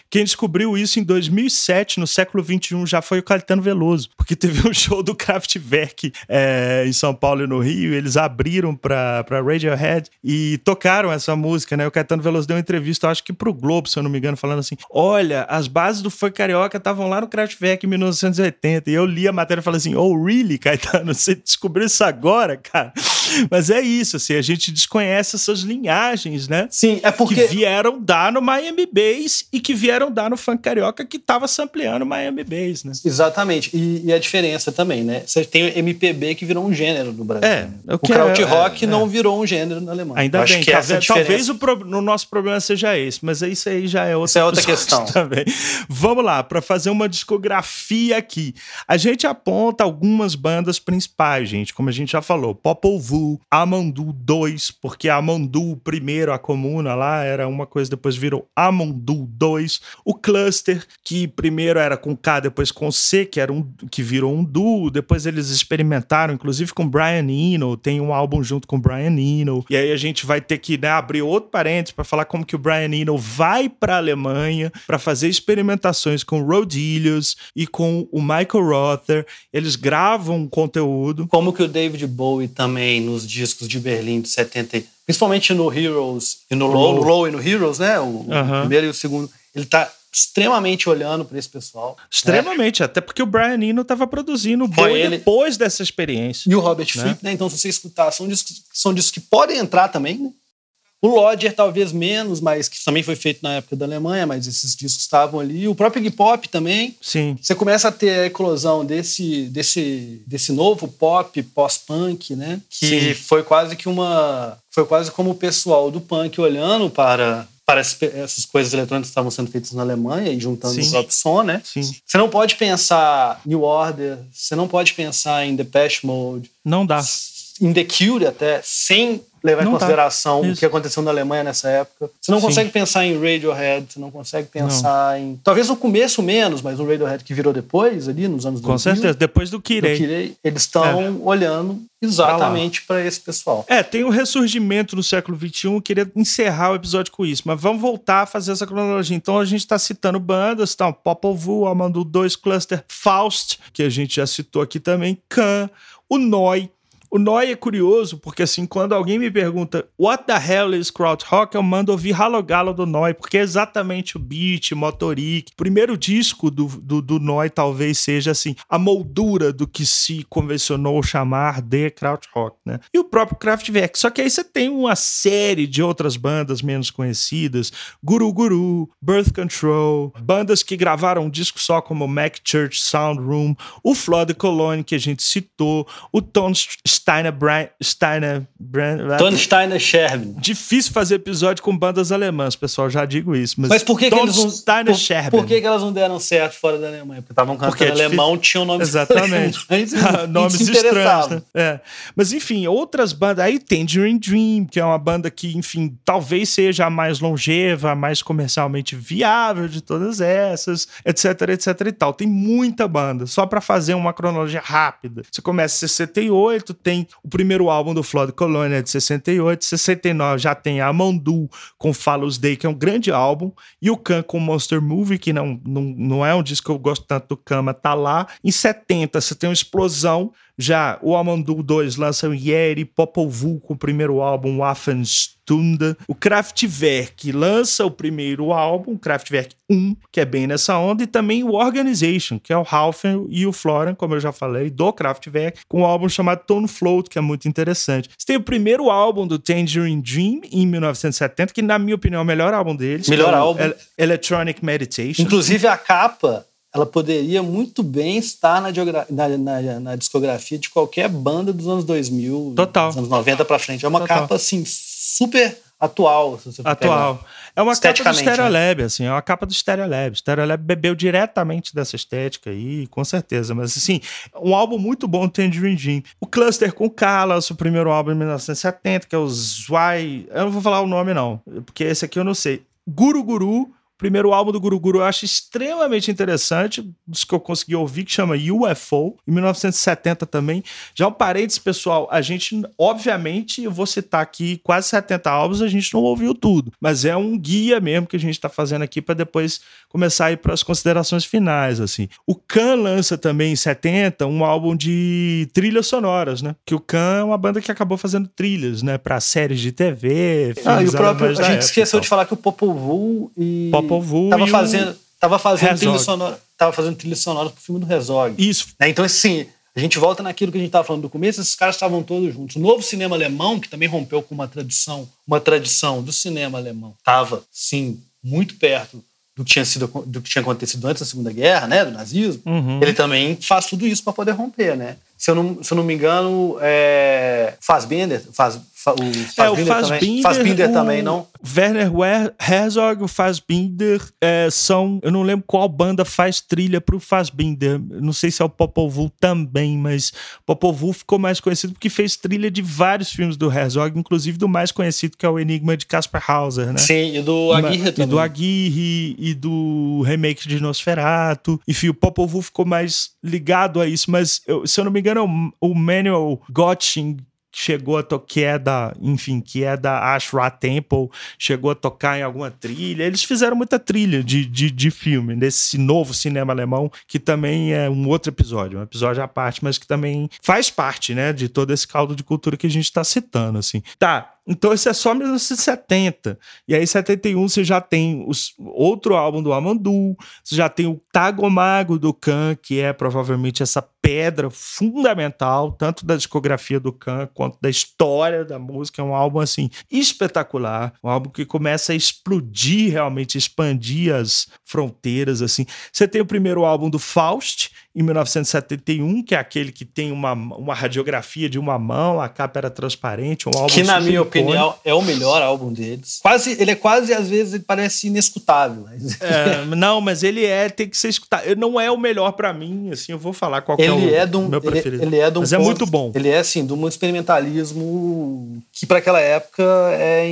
quem descobriu isso em 2007, no século 21, já foi o Caetano Veloso, porque teve um show do Kraftwerk é, em São Paulo e no Rio, e eles abriram para Radiohead e tocaram essa música, né? O Caetano Veloso deu uma entrevista, acho que pro Globo, se eu não me engano, falando assim: olha, as bases do funk carioca estavam lá no Kraftwerk em 1980. E eu li a matéria e falei assim: oh, really, Caetano? Você descobriu isso agora, cara? Mas é isso, assim, a gente desconhece essas linhagens, né? Sim, é porque. Que vieram dar no Miami Bass e que vieram dar no funk carioca que estava sampleando Miami Bass, né? Exatamente. E, e, a diferença também, né? Você tem o MPB que virou um gênero no Brasil. É, o, o krautrock é, é, não virou um gênero na Alemanha. Ainda bem. Que talvez, talvez o, pro, no nosso problema seja esse, mas isso aí já é outra, isso é outra questão. Também. Vamos lá, para fazer uma discografia aqui. A gente aponta algumas bandas principais, gente, como a gente já falou. Popol Vuh, Amandu 2, porque Amandu, primeiro, a comuna lá, era uma coisa, depois virou Amandu 2, o Cluster, que primeiro era com K, depois com C, que era um que virou um duo, depois eles experimentaram, inclusive com Brian Eno, tem um álbum junto com Brian Eno, e aí a gente vai ter que né, abrir outro parênteses para falar como que o Brian Eno vai para a Alemanha para fazer experimentações com Rodelius e com o Michael Rother, eles gravam conteúdo. Como que o David Bowie também nos discos de Berlim de 70 principalmente no Heroes e no Low, no Low e no Heroes, né? O, o primeiro e o segundo. Ele tá extremamente olhando para esse pessoal. Né? Extremamente, né? até porque o Brian Eno estava produzindo Boy ele... depois dessa experiência. E o Robert né? Fripp, né? Então, se você escutar, são discos, são discos que podem entrar também, né? O Lodger talvez menos, mas que também foi feito na época da Alemanha, mas esses discos estavam ali. O próprio Iggy Pop também. Sim. Você começa a ter a eclosão desse, desse, desse novo pop pós-punk, né? Que Sim. foi quase que uma... Foi quase como o pessoal do punk olhando para para essas coisas eletrônicas que estavam sendo feitas na Alemanha e juntando Sim. o próprio som, né? Sim. Você não pode pensar New Order, você não pode pensar em Depeche Mode. Não dá. Em The Cure até, sem levar não em consideração o que aconteceu na Alemanha nessa época. Você não Sim. consegue pensar em Radiohead, você não consegue pensar não. em. Talvez no começo menos, mas o Radiohead que virou depois, ali nos anos Com 2000. Com certeza, depois do Kirei. Do Kirei eles estão é. olhando exatamente para esse pessoal. É, tem o ressurgimento no século XXI, eu queria encerrar o episódio com isso, mas vamos voltar a fazer essa cronologia. Então a gente está citando bandas, tá? Popol Vuh, Amandu 2 Cluster, Faust, que a gente já citou aqui também, Khan, o Noi, o Noi é curioso, porque assim, quando alguém me pergunta What the hell is krautrock, eu mando ouvir Halo Galo do Noi, porque é exatamente o beat, motoric. Primeiro disco do, do, do Noi talvez seja assim, a moldura do que se convencionou chamar de krautrock, né? E o próprio Kraftwerk. Só que aí você tem uma série de outras bandas menos conhecidas, Guru Guru, Birth Control, bandas que gravaram um disco só como Mac Church Sound Room, o Flood Cologne que a gente citou, o Tone Steiner Brand. Steiner Brand. Tony Steiner Scherben. Difícil fazer episódio com bandas alemãs, pessoal, já digo isso. Mas, mas por que, que eles não. Steiner por, Scherben. Por que, que elas não deram certo fora da Alemanha? Porque estavam cantando Porque é alemão, tinham nomes Exatamente. nomes estranhos. Né? É. Mas enfim, outras bandas. Aí tem Dream Dream, que é uma banda que, enfim, talvez seja a mais longeva, a mais comercialmente viável de todas essas, etc, etc e tal. Tem muita banda. Só para fazer uma cronologia rápida. Você começa em 68, tem o primeiro álbum do Flood Colônia de 68, 69 já tem a Amandu com Fallow's Day, que é um grande álbum, e o Khan com Monster Movie, que não, não, não é um disco que eu gosto tanto do Khan, mas tá lá. Em 70 você tem uma explosão já o Amandu 2 lança o Yeri, Popol Vuh com o primeiro álbum, Waffenstunde. O Kraftwerk lança o primeiro álbum, Kraftwerk 1, que é bem nessa onda, e também o Organization, que é o Halfen e o Florian, como eu já falei, do Kraftwerk, com um álbum chamado Tone Float, que é muito interessante. Você tem o primeiro álbum do Tangerine Dream, em 1970, que na minha opinião é o melhor álbum deles. Melhor é álbum. Electronic Meditation. Inclusive a capa ela poderia muito bem estar na, na, na, na, discografia de qualquer banda dos anos 2000, Total. dos anos 90 para frente. É uma Total. capa, assim, super atual. atual. É uma capa do Stereolab, né? assim, é uma capa do Stereolab. Stereolab bebeu diretamente dessa estética aí, com certeza. Mas, assim, um álbum muito bom, Tangerine Dream. O Cluster com Carlos, o primeiro álbum em 1970, que é o Zwei... Eu não vou falar o nome, não, porque esse aqui eu não sei. Guru Guru, primeiro álbum do Guru Guru eu acho extremamente interessante, dos que eu consegui ouvir, que chama UFO, em 1970 também. Já um parênteses, pessoal, a gente, obviamente, eu vou citar aqui quase 70 álbuns, a gente não ouviu tudo, mas é um guia mesmo que a gente está fazendo aqui para depois começar a ir para as considerações finais, assim. O Khan lança também em 70 um álbum de trilhas sonoras, né? Que o Khan é uma banda que acabou fazendo trilhas, né, para séries de TV. Ah, e o próprio, a gente esqueceu de falar que o Popol Vuh e Popol tava fazendo, tava fazendo trilha sonora, tava fazendo trilha sonora pro filme do Rezog. Isso. Né? Então assim, a gente volta naquilo que a gente estava falando do começo, esses caras estavam todos juntos. O novo cinema alemão, que também rompeu com uma tradição, uma tradição do cinema alemão, estava, sim, muito perto do que tinha sido do que tinha acontecido antes da Segunda Guerra, né, do nazismo. Uhum. Ele também faz tudo isso para poder romper, né? Se eu não, se eu não me engano, é, Fassbinder, faz, o é, o Fassbinder, Fassbinder também, não? Werner Herzog, o Fassbinder é, são. Eu não lembro qual banda faz trilha pro Fassbinder. Não sei se é o Popol Vuh também, mas Popol Vuh ficou mais conhecido porque fez trilha de vários filmes do Herzog, inclusive do mais conhecido que é o Enigma de Caspar Hauser, né? Sim, e do Aguirre também. E do Aguirre, e do remake de Nosferatu. Enfim, o Popol Vuh ficou mais ligado a isso, mas eu, se eu não me engano, o Manuel Gotting chegou a tocar, é da, enfim, que é da Ashra Temple, chegou a tocar em alguma trilha. Eles fizeram muita trilha de, de, de filme, nesse novo cinema alemão, que também é um outro episódio, um episódio à parte, mas que também faz parte, né, de todo esse caldo de cultura que a gente está citando, assim. Tá, então esse é só 1970. E aí, em 71, você já tem os, outro álbum do Amandu, você já tem o Tagomago do Khan, que é provavelmente essa pedra fundamental, tanto da discografia do Khan quanto da história da música. É um álbum, assim, espetacular. Um álbum que começa a explodir, realmente, expandir as fronteiras, assim. Você tem o primeiro álbum do Faust, em 1971, que é aquele que tem uma, uma radiografia de uma mão, a capa era transparente, um álbum Que, na minha opinião, é o melhor álbum deles. Quase, ele é quase, às vezes, ele parece inescutável. Mas... É, não, mas ele é, tem que ser escutado. Não é o melhor para mim, assim, eu vou falar qual ele é, o é um, meu preferido. Ele, ele é de um mas ponto, é muito bom. Ele é, assim, de um experimentalismo que, para aquela época, é,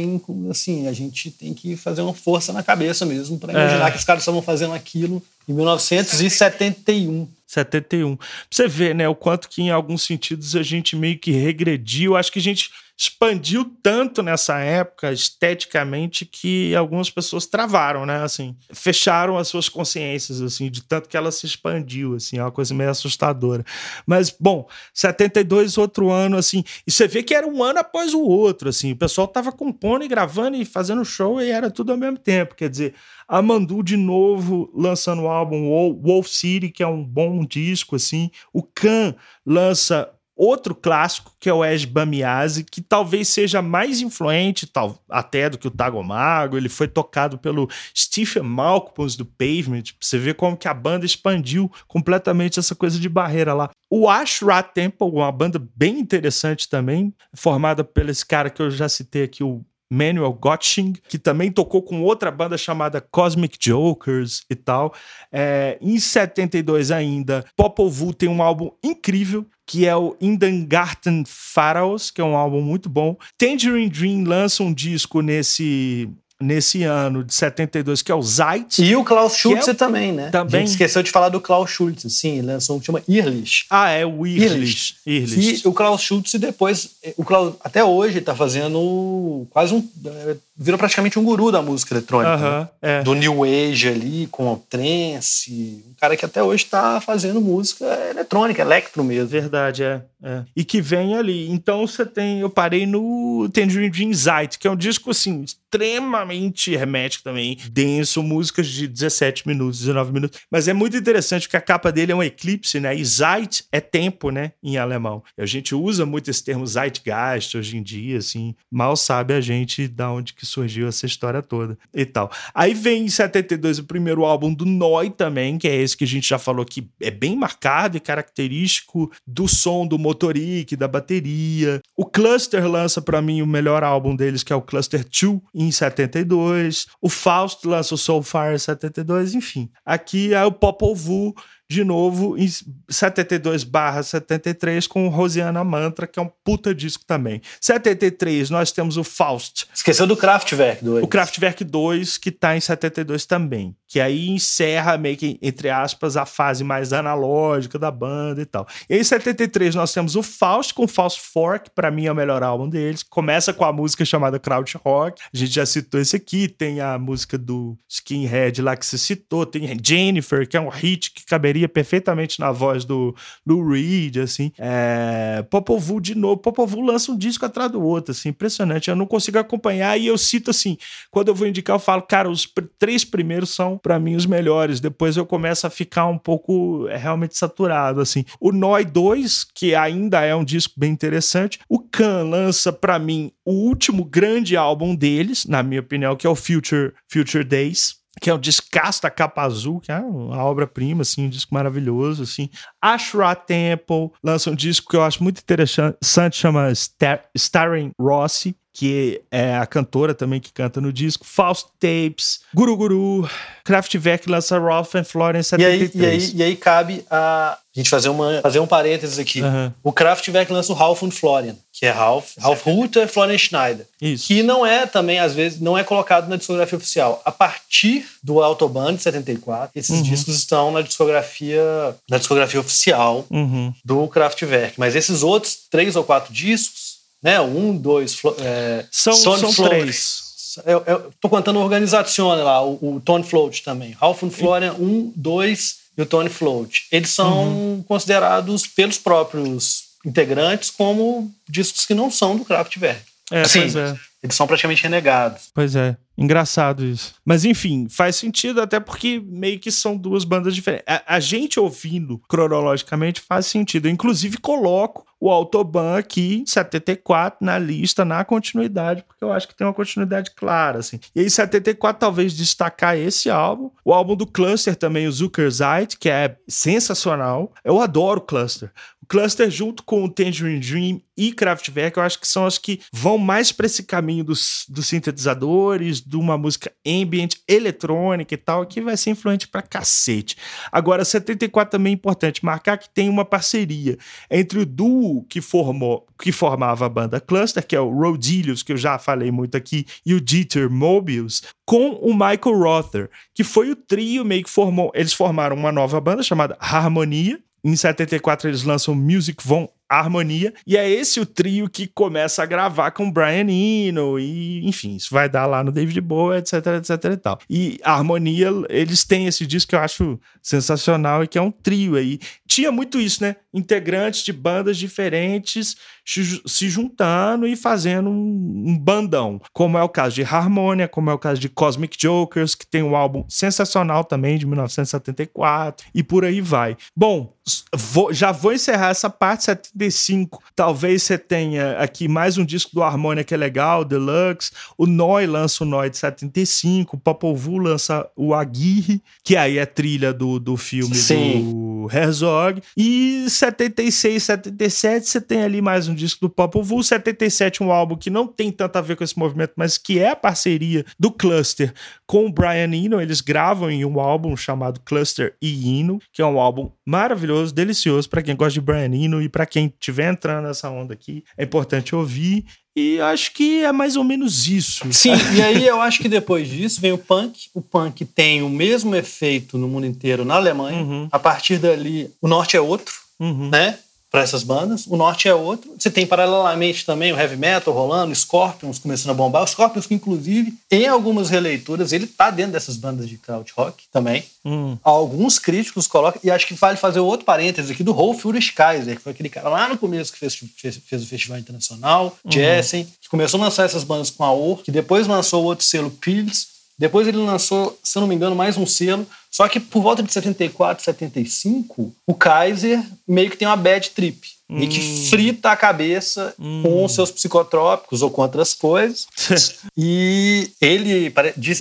assim, a gente tem que fazer uma força na cabeça mesmo para imaginar é. que os caras estavam fazendo aquilo em 1971. 71. Pra você ver, né, o quanto que em alguns sentidos a gente meio que regrediu. Acho que a gente expandiu tanto nessa época esteticamente que algumas pessoas travaram, né, assim, fecharam as suas consciências, assim, de tanto que ela se expandiu, assim, é uma coisa meio assustadora. Mas, bom, 72, outro ano, assim, e você vê que era um ano após o outro, assim, o pessoal tava compondo e gravando e fazendo show e era tudo ao mesmo tempo, quer dizer, a Mandu de novo lançando o álbum Wolf City, que é um bom disco, assim, o Khan lança outro clássico, que é o Ash Bamiase, que talvez seja mais influente tal, até do que o Tagomago. Ele foi tocado pelo Stephen Malcolm do Pavement. Você vê como que a banda expandiu completamente essa coisa de barreira lá. O Ash Rat Temple, uma banda bem interessante também, formada pelo esse cara que eu já citei aqui, o Manuel Gotching, que também tocou com outra banda chamada Cosmic Jokers e tal. É, em 72 ainda, Popol Vuh tem um álbum incrível que é o Indengarten Pharaohs, que é um álbum muito bom. Tangerine Dream lança um disco nesse nesse ano de 72, que é o Zeit. E o Klaus Schulze é... também, né? Também. A gente esqueceu de falar do Klaus Schulze, sim, lançou um que chama Irlich. Ah, é o Irlich. Irlich. E o Klaus Schulze depois, o Klaus, até hoje, está fazendo quase um. É, virou praticamente um guru da música eletrônica. Uh -huh, né? é. Do New Age ali, com o trance. Um cara que até hoje está fazendo música eletrônica, electro mesmo. Verdade, é. É. E que vem ali. Então você tem. Eu parei no Tangerine Dream Zeit, que é um disco assim, extremamente hermético também, denso, músicas de 17 minutos, 19 minutos. Mas é muito interessante porque a capa dele é um eclipse, né? E Zeit é tempo, né? Em alemão. E a gente usa muito esse termo Zeitgeist hoje em dia, assim. Mal sabe a gente da onde que surgiu essa história toda e tal. Aí vem em 72 o primeiro álbum do Noi também, que é esse que a gente já falou que é bem marcado e característico do som do motoric, da bateria. O Cluster lança para mim o melhor álbum deles, que é o Cluster 2, em 72. O Faust lança o Soulfire em 72, enfim. Aqui é o Popol Vuh de novo em 72 barra 73 com Rosiana Mantra, que é um puta disco também. 73 nós temos o Faust. Esqueceu do Kraftwerk 2. O Kraftwerk 2, que tá em 72 também. Que aí encerra meio que, entre aspas, a fase mais analógica da banda e tal. E em 73 nós temos o Faust com Faust Fork, para mim é o melhor álbum deles. Começa com a música chamada Crowd Rock. A gente já citou esse aqui. Tem a música do Skinhead lá que você citou. Tem Jennifer, que é um hit que caberia caberia perfeitamente na voz do Lou Reed, assim. É, Popovu de novo, Popovu lança um disco atrás do outro, assim, impressionante. Eu não consigo acompanhar e eu cito assim, quando eu vou indicar, eu falo, cara, os três primeiros são para mim os melhores. Depois eu começo a ficar um pouco é, realmente saturado, assim. O Noi 2, que ainda é um disco bem interessante. O Khan lança para mim o último grande álbum deles, na minha opinião, que é o Future Future Days que é o descasso da capa azul, que é uma obra-prima, assim, um disco maravilhoso, assim. Ashra Temple lança um disco que eu acho muito interessante, chama Star Starring Rossi, que é a cantora também que canta no disco, Faust Tapes, Guru Guru, Kraftwerk lança Ralph and Florence 73. E aí, e aí, e aí cabe a gente fazer, uma, fazer um parênteses aqui. Uhum. O Kraftwerk lança o Ralph und Florian, que é Ralph, Ralph Rutter e Florian Schneider. Isso. Que não é também, às vezes, não é colocado na discografia oficial. A partir do Autobahn de 74, esses uhum. discos estão na discografia, na discografia oficial uhum. do Kraftwerk. Mas esses outros três ou quatro discos né? Um, dois. É, são são três. Eu, eu tô contando o lá, o, o Tone Float também. Ralph and Florian, um, dois e o Tone Float. Eles são uhum. considerados pelos próprios integrantes como discos que não são do Kraftwerk. É, assim, pois é. Eles são praticamente renegados. Pois é. Engraçado isso. Mas enfim, faz sentido até porque meio que são duas bandas diferentes. A, a gente ouvindo cronologicamente faz sentido. Eu, inclusive, coloco o Autobahn aqui em 74 na lista, na continuidade, porque eu acho que tem uma continuidade clara, assim. E aí, 74, talvez destacar esse álbum. O álbum do Cluster também, o Zuckerzeit, que é sensacional. Eu adoro o Cluster. Cluster, junto com o Tangerine Dream e Kraftwerk, eu acho que são as que vão mais para esse caminho dos, dos sintetizadores, de uma música ambient, eletrônica e tal, que vai ser influente pra cacete. Agora, 74 também é importante marcar que tem uma parceria entre o duo que formou, que formava a banda Cluster, que é o Rodilius, que eu já falei muito aqui, e o Dieter Mobius, com o Michael Rother, que foi o trio meio que formou, eles formaram uma nova banda chamada Harmonia, em 74 eles lançam Music Von Harmonia, e é esse o trio que começa a gravar com Brian Eno, e enfim, isso vai dar lá no David Bowie, etc, etc e tal. E a Harmonia, eles têm esse disco que eu acho sensacional e que é um trio aí. Tinha muito isso, né? Integrantes de bandas diferentes se juntando e fazendo um, bandão, como é o caso de Harmonia, como é o caso de Cosmic Jokers, que tem um álbum sensacional também de 1974 e por aí vai. Bom, vou, já vou encerrar essa parte 75. Talvez você tenha aqui mais um disco do Harmonia que é legal, Deluxe. O Noi lança o Noi de 75, o Popol Vuh lança o Aguirre, que aí é trilha do, do filme Sim. do Herzog. E 76, 77 você tem ali mais um disco do Popol Vuh. 77 um álbum que não tem tanto a ver com esse movimento, mas que é a parceria do Cluster com o Brian Eno. Eles gravam em um álbum chamado Cluster e Eno, que é um álbum maravilhoso, delicioso para quem gosta de Brian Eno e para quem estiver entrando nessa onda aqui. É importante ouvir. E acho que é mais ou menos isso. Sim, e aí eu acho que depois disso vem o punk. O punk tem o mesmo efeito no mundo inteiro na Alemanha. Uhum. A partir dali, o norte é outro, Uhum. né? Para essas bandas. O norte é outro. Você tem paralelamente também o heavy metal rolando, Scorpions começando a bombar. O Scorpions, que inclusive, em algumas releituras, ele tá dentro dessas bandas de crowd rock também. Hum. Alguns críticos colocam, e acho que vale fazer outro parênteses aqui do Rolf Ulrich Kaiser, que foi aquele cara lá no começo que fez, fez, fez o Festival Internacional, Jessen, que começou a lançar essas bandas com a OR, que depois lançou o outro selo Pils, depois ele lançou, se eu não me engano, mais um selo. Só que por volta de 74, 75, o Kaiser meio que tem uma bad trip. Meio que frita a cabeça com os seus psicotrópicos ou com outras coisas. E ele,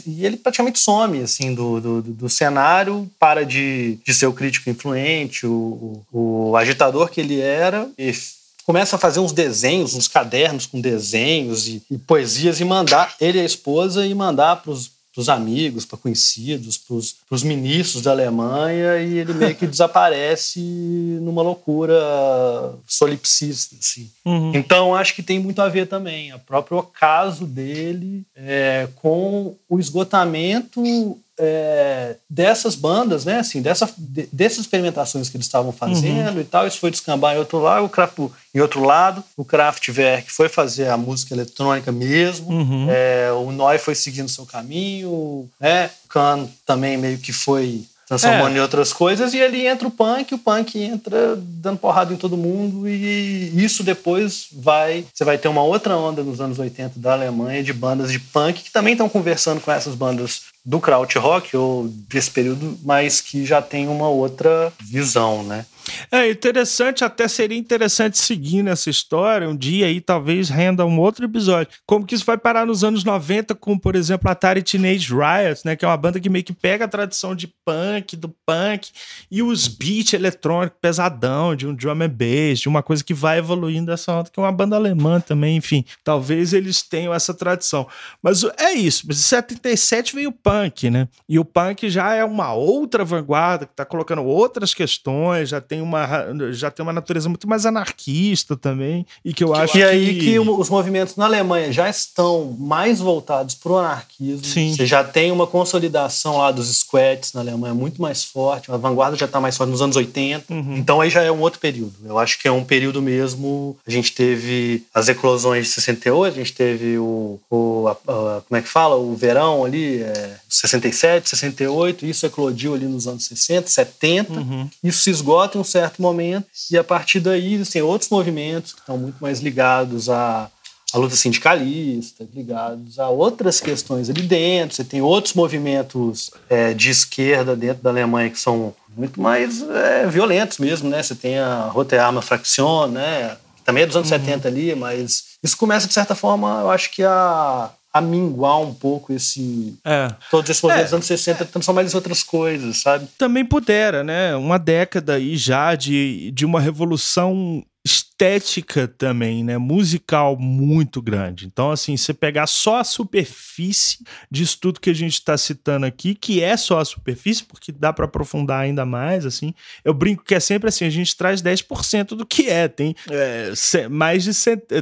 e ele praticamente some assim do, do, do- cenário, para de, de ser o crítico influente, o, o, agitador que ele era, e começa a fazer uns desenhos, uns cadernos com desenhos e, e poesias e mandar ele e a esposa e mandar para os amigos, para conhecidos, para os ministros da Alemanha e ele meio que desaparece numa loucura solipsista, assim. Uhum. Então, acho que tem muito a ver também. O próprio ocaso dele é, com o esgotamento é, dessas bandas, né? Assim, dessa, de- dessas experimentações que eles estavam fazendo e tal. Isso foi descambar em outro lado. O Kraft, em outro lado, o Kraftwerk foi fazer a música eletrônica mesmo. Uhum. É, o Noy foi seguindo seu caminho, né? O Kahn também meio que foi transformando É. em outras coisas e ali entra o punk, o punk entra dando porrada em todo mundo e isso depois vai, você vai ter uma outra onda nos anos 80 da Alemanha de bandas de punk que também estão conversando com essas bandas do krautrock ou desse período, mas que já tem uma outra visão, né? É interessante, até seria interessante seguir nessa história um dia aí, talvez renda um outro episódio. Como que isso vai parar nos anos 90 com, por exemplo, a Atari Teenage Riot, né? Que é uma banda que meio que pega a tradição de punk, do punk, e os beats eletrônicos pesadão, de um drum and bass, de uma coisa que vai evoluindo essa onda, que é uma banda alemã também, enfim. Talvez eles tenham essa tradição. Mas é isso, em 77 veio o punk, né? E o punk já é uma outra vanguarda, que tá colocando outras questões, já tem uma, já tem uma natureza muito mais anarquista também, e que eu acho E que... aí que os movimentos na Alemanha já estão mais voltados para o anarquismo. Sim. Você já tem uma consolidação lá dos squats na Alemanha muito mais forte. A vanguarda já está mais forte nos anos 80. Uhum. Então aí já é um outro período. Eu acho que é um período mesmo. A gente teve as eclosões de 68, a gente teve o, o a- a- como é que fala, o verão ali, é, 67, 68. Isso eclodiu ali nos anos 60, 70. Uhum. Isso se esgota em um certo momento e a partir daí existem outros movimentos que estão muito mais ligados à, à luta sindicalista, ligados a outras questões ali dentro. Você tem outros movimentos é, de esquerda dentro da Alemanha que são muito mais é, violentos mesmo, né? Você tem a Rote Arma né? Que também é dos anos 70 ali, mas isso começa, de certa forma, eu acho que a, a minguar um pouco esse... É. Todos esses movimentos É. dos anos 60 transformar eles em outras coisas, sabe? também pudera, né? Uma década aí já de, de uma revolução estética também, né? Musical muito grande. Então, assim, você pegar só a superfície disso tudo que a gente está citando aqui, que é só a superfície, porque dá para aprofundar ainda mais, assim. Eu brinco que é sempre assim, a gente traz 10% do que é. Tem é, mais de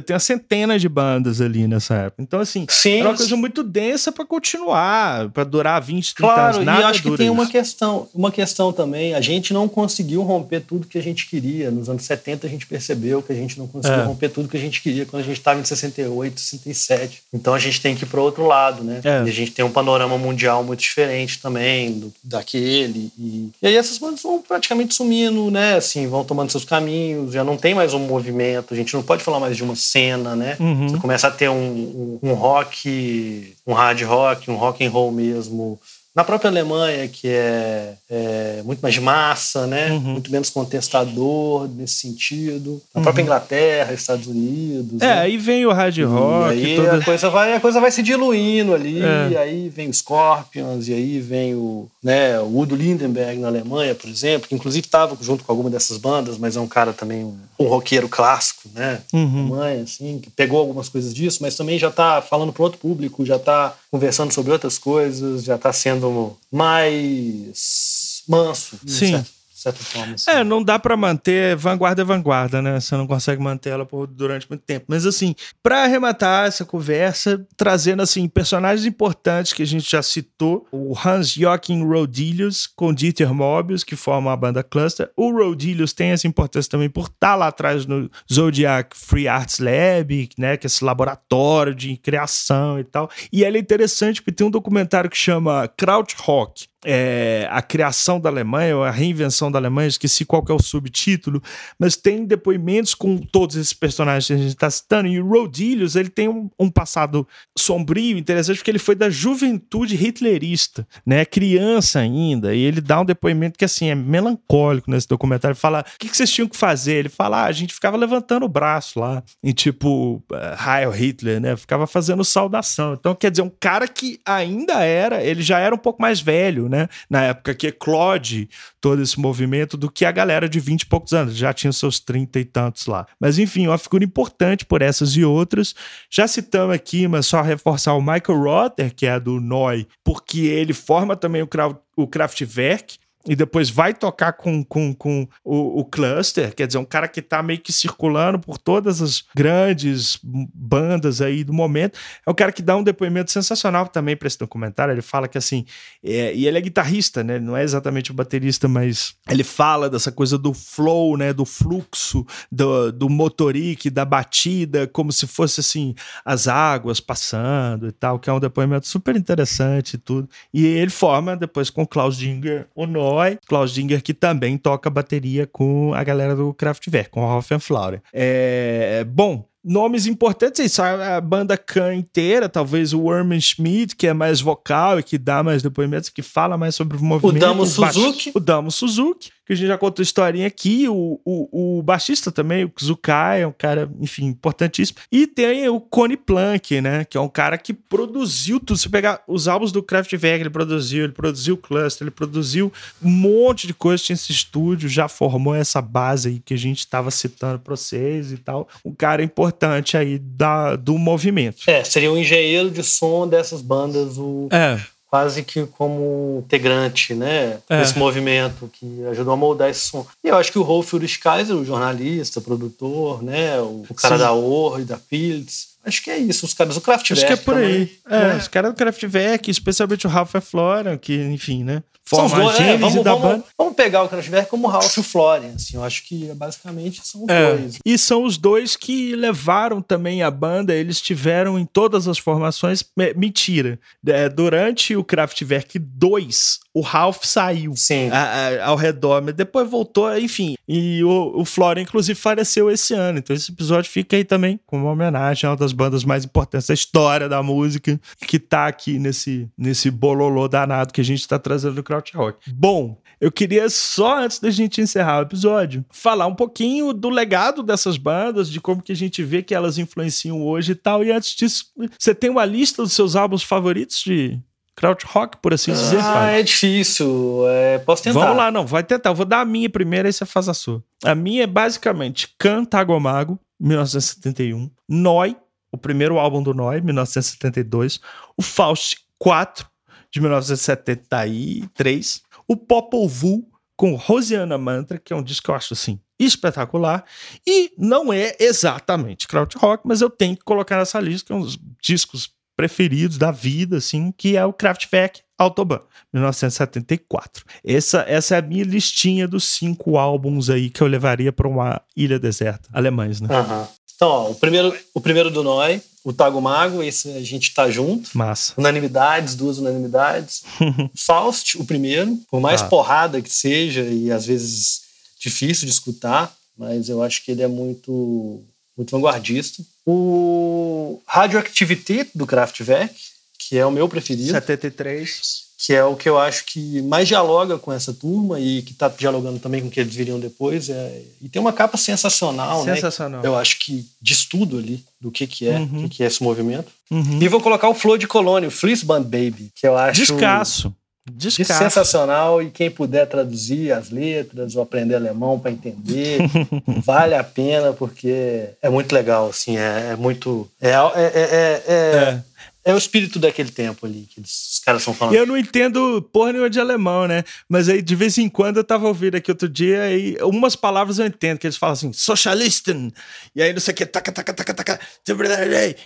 tem uma centena de bandas ali nessa época. Então, assim, Sim, é uma coisa muito densa para continuar, para durar 20, 30 Claro, anos. e Nada acho que tem uma isso. questão, uma questão também. A gente não conseguiu romper tudo que a gente queria. Nos anos 70 a gente percebeu que a gente não conseguiu É. romper tudo que a gente queria quando a gente estava em 68, 67. Então a gente tem que ir para o outro lado, né? É. E a gente tem um panorama mundial muito diferente também do, daquele. E, e aí essas bandas vão praticamente sumindo, né? Assim, vão tomando seus caminhos, já não tem mais um movimento. A gente não pode falar mais de uma cena, né? Uhum. Você começa a ter um, um, um rock, um hard rock, um rock and roll mesmo. Na própria Alemanha, que é, é muito mais de massa, né? Uhum. Muito menos contestador nesse sentido. Na própria Inglaterra, Estados Unidos. É, né? aí vem o hard rock, e aí toda... a, coisa vai, a coisa vai se diluindo ali, É. e aí vem o Scorpions, e aí vem o, né, o Udo Lindenberg na Alemanha, por exemplo, que inclusive estava junto com alguma dessas bandas, mas é um cara também, um, um roqueiro clássico, né? Uhum. Alemanha, assim, que pegou algumas coisas disso, mas também já está falando para outro público, já está conversando sobre outras coisas, já está sendo mais manso, Sim. certo certa forma. Assim. É, não dá para manter vanguarda é vanguarda, né? Você não consegue manter ela por, durante muito tempo. Mas assim, para arrematar essa conversa, trazendo assim personagens importantes que a gente já citou, o Hans Joachim Rodilius com Dieter Mobius, que formam a banda Cluster. O Rodilius tem essa importância também por estar tá lá atrás no Zodiac Free Arts Lab, né, que é esse laboratório de criação e tal. E ele é interessante porque tem um documentário que chama Krautrock, é, a criação da Alemanha, ou a reinvenção da Alemanha, esqueci qual que é o subtítulo, mas tem depoimentos com todos esses personagens que a gente está citando, e o Rodilius, ele tem um, um, passado sombrio, interessante, porque ele foi da juventude hitlerista, né, criança ainda, e ele dá um depoimento que, assim, é melancólico nesse documentário, fala, o que, que vocês tinham que fazer? Ele fala, ah, a gente ficava levantando o braço lá, em tipo, uh, Heil Hitler, né, ficava fazendo saudação, então, quer dizer, um cara que ainda era, ele já era um pouco mais velho, né? Na época que eclode todo esse movimento do que a galera de 20 e poucos anos, já tinha seus 30 e tantos lá. Mas enfim, uma figura importante por essas e outras. Já citamos aqui, mas só reforçar o Michael Rotter, que é do Noi, porque ele forma também o, o Kraftwerk, e depois vai tocar com, com, com o, o, cluster, quer dizer, um cara que está meio que circulando por todas as grandes bandas aí do momento. É um cara que dá um depoimento sensacional também para esse documentário. Ele fala que assim, é, e ele é guitarrista, né? Ele não é exatamente o baterista, mas ele fala dessa coisa do flow, né? Do fluxo, do, do motorique, da batida, como se fosse assim, as águas passando e tal, que é um depoimento super interessante e tudo. E ele forma depois com o Klaus Dinger o nome Eloy Dinger, que também toca bateria com a galera do Kraftwerk, com a Hoffenflauer. É, bom, nomes importantes, isso, a banda Khan inteira, talvez o Worman Schmidt, que é mais vocal e que dá mais depoimentos, que fala mais sobre o movimento. O Damo Suzuki. O Damo Suzuki que a gente já contou historinha aqui. O, o, o baixista também, o Zukai, é um cara, enfim, importantíssimo. E tem o Connie Plank, né? Que é um cara que produziu tudo. Se pegar os álbuns do Kraftwerk, ele produziu, ele produziu o Cluster, ele produziu um monte de coisa. Tinha esse estúdio, já formou essa base aí que a gente estava citando para vocês e tal. Um cara importante aí da, do movimento. É, seria o engenheiro de som dessas bandas, o. É quase que como integrante, né, é. desse movimento que ajudou a moldar esse som. E eu acho que o Rolf Ulrich Kaiser, o jornalista, produtor, né, o, o cara Sim. da Or e da Pilz, Acho que é isso, os caras do Kraftwerk. Acho que é por também, aí. É, né? os caras do Kraftwerk, especialmente o Ralph Florian, que, enfim, né? Forma dois, é, vamos, da vamos, banda. Vamos pegar o Kraftwerk como Ralph e o Florian, assim, eu acho que basicamente são os é. dois. E são os dois que levaram também a banda, eles tiveram em todas as formações. Mentira. É, durante o Kraftwerk 2, o Ralph saiu a, a, ao redor, mas depois voltou, enfim. E o, o Florian, inclusive, faleceu esse ano. Então esse episódio fica aí também como uma homenagem a uma das bandas mais importantes da história da música, que tá aqui nesse, nesse bololô danado que a gente tá trazendo do Krautrock. Bom, eu queria só, antes da gente encerrar o episódio, falar um pouquinho do legado dessas bandas, de como que a gente vê que elas influenciam hoje e tal. E antes disso, você tem uma lista dos seus álbuns favoritos de Krautrock, por assim dizer? Ah, é difícil. É, posso tentar. Vamos lá, não, vai tentar. Eu vou dar a minha primeiro, aí você faz a sua. A minha é basicamente Cantagomago, 1971, Noi, o primeiro álbum do Noi, 1972, o Faust 4, de 1973, o Popol Vuh, com Rosiana Mantra, que é um disco que eu acho assim espetacular, e não é exatamente krautrock, mas eu tenho que colocar nessa lista, que é um dos discos preferidos da vida, assim, que é o Kraftwerk Autobahn, 1974. Essa, essa é a minha listinha dos cinco álbuns aí que eu levaria para uma ilha deserta, alemães, né? Uhum. Então, ó, o primeiro, o primeiro do Noi, o Tago Mago, esse a gente tá junto. Massa. Unanimidades, duas unanimidades. Faust, o primeiro, por mais ah. porrada que seja e às vezes difícil de escutar, mas eu acho que ele é muito muito vanguardista. O Radioactivity do Kraftwerk, que é o meu preferido. 73 que é o que eu acho que mais dialoga com essa turma e que está dialogando também com o que eles viriam depois. É... E tem uma capa sensacional, né? sensacional. né? Eu acho que diz tudo ali do que, que é, uhum. que, que é esse movimento. Uhum. E vou colocar o Flor de Colônia, o Fleeceband Baby, que eu acho... Descasso. Descasso. sensacional e quem puder traduzir as letras ou aprender alemão para entender, vale a pena porque é muito legal, assim, é, é muito... é, é, é, é é o espírito daquele tempo ali que os caras estão falando. Eu não entendo porra nenhuma de alemão, né? Mas aí de vez em quando eu tava ouvindo aqui outro dia e umas palavras eu entendo, que eles falam assim, socialisten, e aí não sei o que, taca, taca, taca, taca,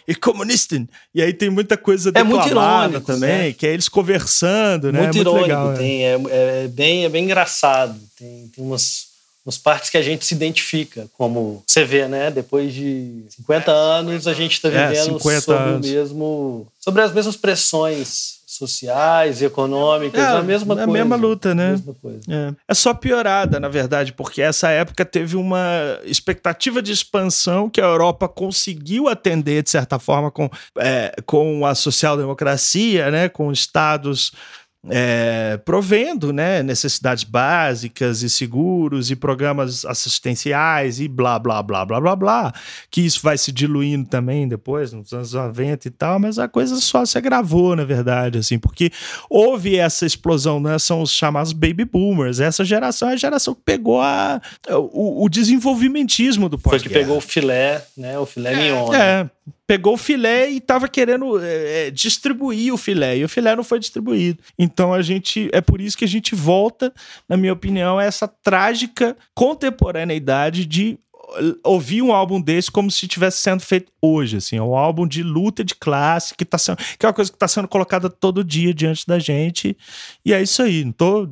e comunisten. E aí tem muita coisa é muito irônico, também, né? que é eles conversando, né? Muito, é muito irônico, legal, tem, é. É, é, bem, é bem engraçado. Tem, tem umas umas partes que a gente se identifica, como você vê, né? Depois de 50 anos, a gente está é, vivendo é, sobre o mesmo, sobre as mesmas pressões sociais e econômicas, é, a mesma é coisa. A mesma luta, né? É. é. só piorada, na verdade, porque essa época teve uma expectativa de expansão que a Europa conseguiu atender, de certa forma, com, é, com a social-democracia, né? com estados é, provendo né, necessidades básicas e seguros e programas assistenciais e blá, blá, blá, blá, blá, blá, que isso vai se diluindo também depois, nos anos 90 e tal, mas a coisa só se agravou, na verdade, assim, porque houve essa explosão, né, são os chamados baby boomers, essa geração é a geração que pegou a, o, o desenvolvimentismo do pós Foi que pegou o filé, né, o filé é, mignon. É, né? Pegou o filé e estava querendo é, distribuir o filé, e o filé não foi distribuído. Então a gente. É por isso que a gente volta, na minha opinião, a essa trágica contemporaneidade de ouvir um álbum desse como se estivesse sendo feito hoje, assim, é um álbum de luta de classe que tá sendo, que é uma coisa que está sendo colocada todo dia diante da gente, e é isso aí, não tô,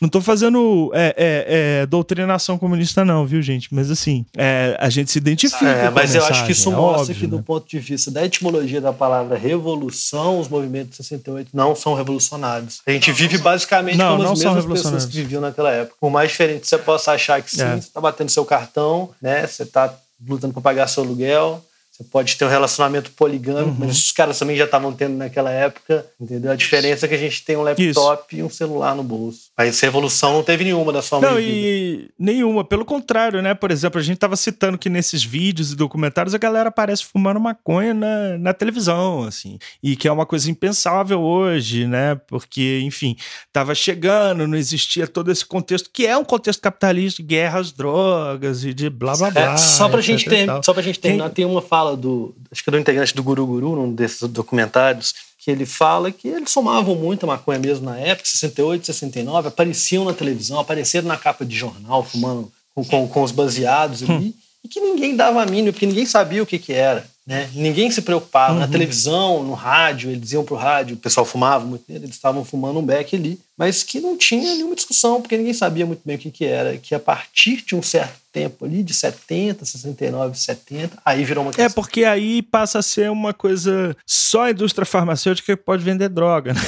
não tô fazendo é, é, é, doutrinação comunista não, viu, gente, mas assim, é, a gente se identifica é, mas eu acho que isso é mostra óbvio, que né? do ponto de vista da etimologia da palavra revolução, os movimentos de 68 não são revolucionários. A gente vive basicamente não, como não as mesmas pessoas que viviam naquela época. Por mais diferente que você possa achar que sim, é. você tá batendo seu cartão, né, você está lutando para pagar seu aluguel, você pode ter um relacionamento poligâmico, uhum. mas os caras também já estavam tendo naquela época, entendeu? A diferença é que a gente tem um laptop Isso. e um celular no bolso. Mas revolução não teve nenhuma da sua Não, e nenhuma. Pelo contrário, né? Por exemplo, a gente estava citando que nesses vídeos e documentários a galera aparece fumando maconha na, na televisão, assim. E que é uma coisa impensável hoje, né? Porque, enfim, estava chegando, não existia todo esse contexto, que é um contexto capitalista de guerra às drogas e de blá blá blá. É, só pra gente ter, só pra gente terminar, tem, tem uma fala do, acho que do integrante do Guru Guru, num desses documentários, que ele fala que eles somavam muita maconha mesmo na época, 68, 69, apareciam na televisão, apareceram na capa de jornal, fumando com, com, com os baseados ali, hum. e que ninguém dava a mínima, porque ninguém sabia o que, que era. Né? Ninguém se preocupava. Uhum. Na televisão, no rádio, eles iam pro rádio, o pessoal fumava muito eles estavam fumando um beck ali, mas que não tinha nenhuma discussão, porque ninguém sabia muito bem o que, que era. Que a partir de um certo tempo ali, de 70, 69, 70, aí virou uma questão. É, porque aí passa a ser uma coisa só a indústria farmacêutica que pode vender droga, né?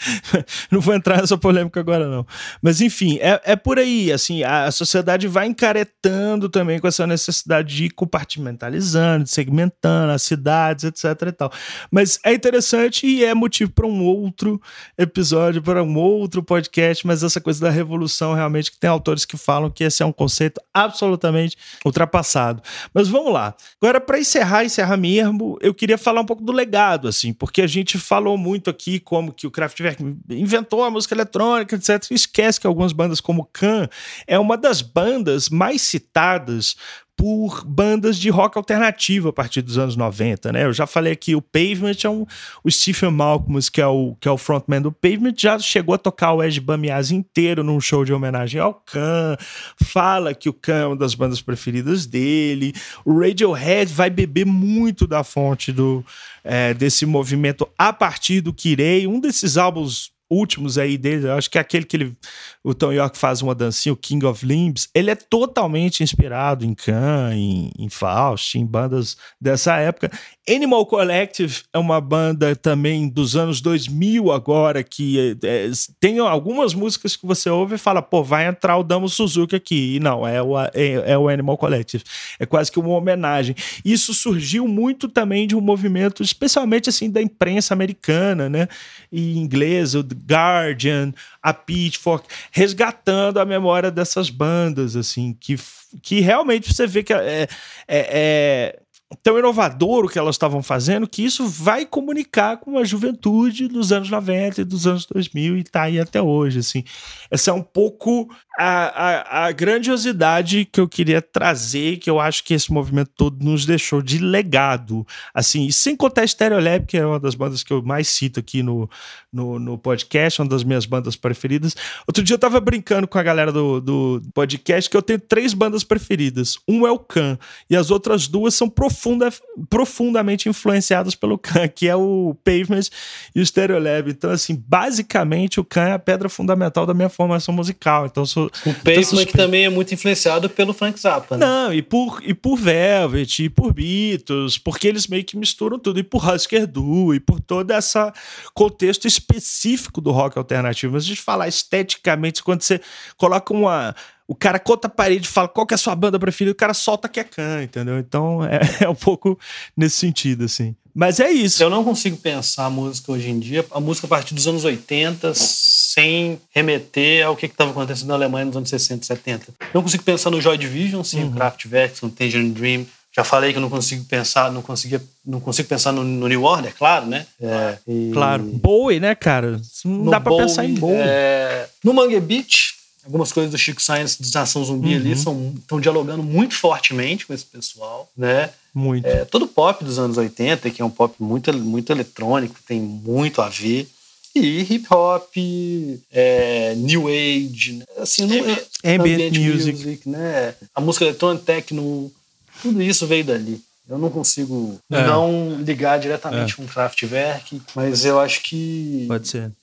não vou entrar nessa polêmica agora, não. Mas, enfim, é, é por aí. Assim, a, sociedade vai encaretando também com essa necessidade de ir compartimentalizando, de segmentando as cidades, etc. e tal. Mas é interessante e é motivo para um outro episódio, para um outro podcast. Mas essa coisa da revolução, realmente, que tem autores que falam que esse é um conceito absolutamente ultrapassado. Mas vamos lá. Agora, para encerrar, encerrar mesmo, eu queria falar um pouco do legado, assim, porque a gente falou muito aqui como que o Kraftwerk inventou a música eletrônica, etc. Esquece que algumas bandas como Can é uma das bandas mais citadas por bandas de rock alternativo a partir dos anos 90, né? Eu já falei aqui, o Pavement é um. O Stephen Malcolm, que é o, que é o frontman do Pavement, já chegou a tocar o Ed Bamiaz inteiro num show de homenagem ao Khan. Fala que o Khan é uma das bandas preferidas dele. O Radiohead vai beber muito da fonte do, é, desse movimento a partir do Kirei. Um desses álbuns últimos aí dele, eu acho que é aquele que ele, o Tom York faz uma dancinha, o King of Limbs, ele é totalmente inspirado em Khan, em, em Faust, em bandas dessa época. Animal Collective é uma banda também dos anos 2000 agora, que é, é, tem algumas músicas que você ouve e fala, pô, vai entrar o Damo Suzuki aqui. E não, é o, é, é o Animal Collective. É quase que uma homenagem. Isso surgiu muito também de um movimento, especialmente assim, da imprensa americana, né? E inglesa, o Guardian, a Pitchfork, resgatando a memória dessas bandas, assim, que, que realmente você vê que é, é, é tão inovador o que elas estavam fazendo que isso vai comunicar com a juventude dos anos 90 e dos anos 2000 e tá aí até hoje, assim. Essa é um pouco a, a, a grandiosidade que eu queria trazer, que eu acho que esse movimento todo nos deixou de legado, assim, e sem contar Stereolab, que é uma das bandas que eu mais cito aqui no, no, no, podcast, uma das minhas bandas preferidas. Outro dia eu tava brincando com a galera do, do podcast que eu tenho três bandas preferidas. Um é o Khan, e as outras duas são profunda, profundamente influenciadas pelo Khan, que é o Pavement e o Stereolab. Então, assim, basicamente o Khan é a pedra fundamental da minha formação musical. Então, sou. O Pavement que também é muito influenciado pelo Frank Zappa. Né? Não, e por, e por Velvet, e por Beatles, porque eles meio que misturam tudo, e por Husker Du, e por todo esse contexto específico do rock alternativo. Mas a gente falar esteticamente, quando você coloca uma o cara conta a parede e fala qual que é a sua banda preferida, o cara solta que é can, entendeu? Então é, é, um pouco nesse sentido, assim. Mas é isso. Eu não consigo pensar a música hoje em dia, a música a partir dos anos 80, sem remeter ao que estava acontecendo na Alemanha nos anos 60 e 70. Não consigo pensar no Joy Division, sim, uhum. Kraftwerk, no Tangerine Dream. Já falei que eu não consigo pensar, não conseguia, não consigo pensar no, no New Order, claro, né? É, e... Claro. Bowie, né, cara? Não no dá para pensar em Bowie. É... No Mangue Beach, algumas coisas do Chico Science de Nação Zumbi uhum. ali estão dialogando muito fortemente com esse pessoal, né? Muito. É, todo pop dos anos 80, que é um pop muito, muito eletrônico, tem muito a ver. E hip hop, é, new age, né? assim, no, é, ambient, music. music, né? A música eletrônica, techno, tudo isso veio dali. Eu não consigo é. não ligar diretamente é. com Kraftwerk, mas eu acho que